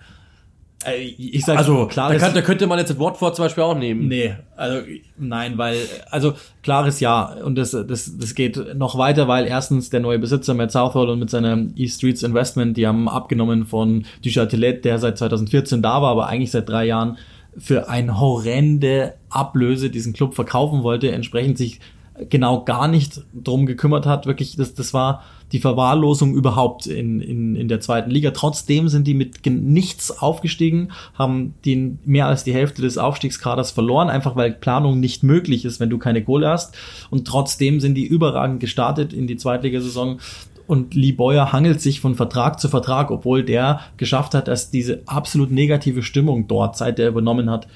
Äh, Ich sag, Also, klar da, da könnte man jetzt Watford zum Beispiel auch nehmen. Nee, also nein, weil, also klares Ja. Und das, das, das geht noch weiter, weil erstens der neue Besitzer Matt Southall und mit seiner E-Streets Investment, die haben abgenommen von Duchatelet, der seit 2014 da war, aber eigentlich seit drei Jahren für eine horrende Ablöse diesen Club verkaufen wollte, entsprechend sich genau gar nicht drum gekümmert hat. Wirklich, das, das war die Verwahrlosung überhaupt in, in, in der zweiten Liga. Trotzdem sind die mit nichts aufgestiegen, haben den mehr als die Hälfte des Aufstiegskaders verloren, einfach weil Planung nicht möglich ist, wenn du keine Kohle hast. Und trotzdem sind die überragend gestartet in die Zweitligasaison. Und Lee Boyer hangelt sich von Vertrag zu Vertrag, obwohl der geschafft hat, dass diese absolut negative Stimmung dort, seit er übernommen hat,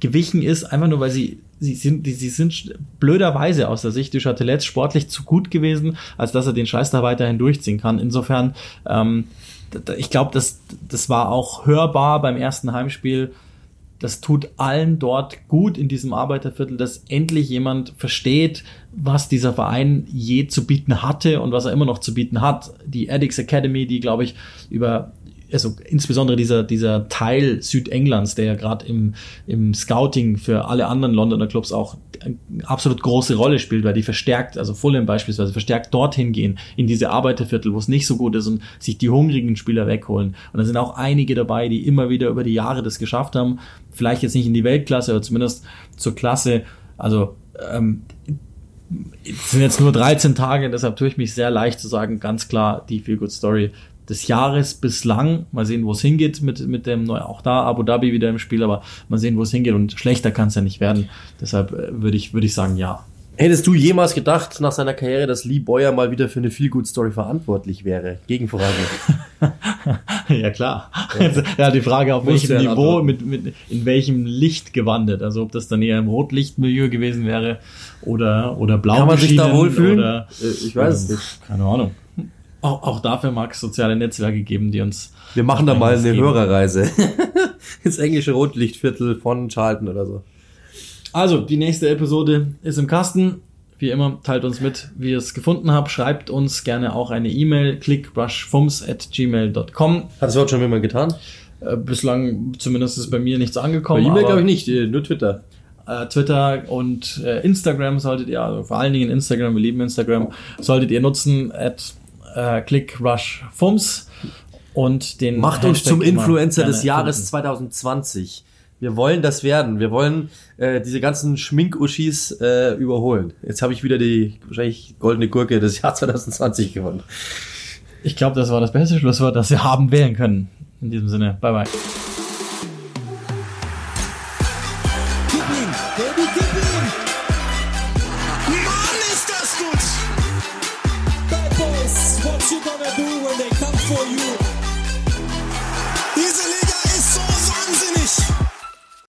gewichen ist, einfach nur weil sie, sie sind, sie sind blöderweise aus der Sicht des Chatelets sportlich zu gut gewesen, als dass er den Scheiß da weiterhin durchziehen kann. Insofern, ähm, ich glaube, das, das war auch hörbar beim ersten Heimspiel. Das tut allen dort gut in diesem Arbeiterviertel, dass endlich jemand versteht, was dieser Verein je zu bieten hatte und was er immer noch zu bieten hat. Die Addicts Academy, die, glaube ich, über also insbesondere dieser, dieser Teil Südenglands, der ja gerade im, im Scouting für alle anderen Londoner Clubs auch eine absolut große Rolle spielt, weil die verstärkt, also Fulham beispielsweise, verstärkt dorthin gehen, in diese Arbeiterviertel, wo es nicht so gut ist und sich die hungrigen Spieler wegholen. Und da sind auch einige dabei, die immer wieder über die Jahre das geschafft haben. Vielleicht jetzt nicht in die Weltklasse, aber zumindest zur Klasse. Also ähm, es sind jetzt nur 13 Tage, deshalb tue ich mich sehr leicht zu sagen, ganz klar die Feel Good Story des Jahres bislang. Mal sehen, wo es hingeht mit, mit dem neu, auch da Abu Dhabi wieder im Spiel, aber mal sehen, wo es hingeht und schlechter kann es ja nicht werden. Deshalb äh, würde ich, würde ich sagen, ja. Hättest du jemals gedacht nach seiner Karriere, dass Lee Boyer mal wieder für eine Feel-Good-Story verantwortlich wäre? Gegenfrage. ja, klar. Ja, die Frage, auf welchem Niveau, mit, mit, in welchem Licht gewandert. Also, ob das dann eher im Rotlichtmilieu gewesen wäre oder, oder blau Kann man sich da wohlfühlen? Oder, Äh, ich weiß es nicht. Keine Ahnung. Auch, auch dafür mag es soziale Netzwerke geben, die uns. Wir machen da mal eine geben. Hörerreise. Ins englische Rotlichtviertel von Charlton oder so. Also, die nächste Episode ist im Kasten. Wie immer, teilt uns mit, wie ihr es gefunden habt. Schreibt uns gerne auch eine E-Mail, clickrushfums at gmail.com. Hat das überhaupt schon jemand getan? Äh, bislang zumindest ist bei mir nichts Bei angekommen. E-Mail aber- glaube ich nicht, äh, nur Twitter. äh, Twitter und Instagram solltet ihr, also vor allen Dingen Instagram, wir lieben Instagram, solltet ihr nutzen, at äh, clickrushfums und den Macht uns zum Influencer des Jahres finden. 2020. Wir wollen das werden. Wir wollen äh, diese ganzen Schminkuschis äh, überholen. Jetzt habe ich wieder die wahrscheinlich goldene Gurke des Jahres 2020 gewonnen. Ich glaube, das war das beste Schlusswort, das wir haben wählen können. In diesem Sinne, bye bye.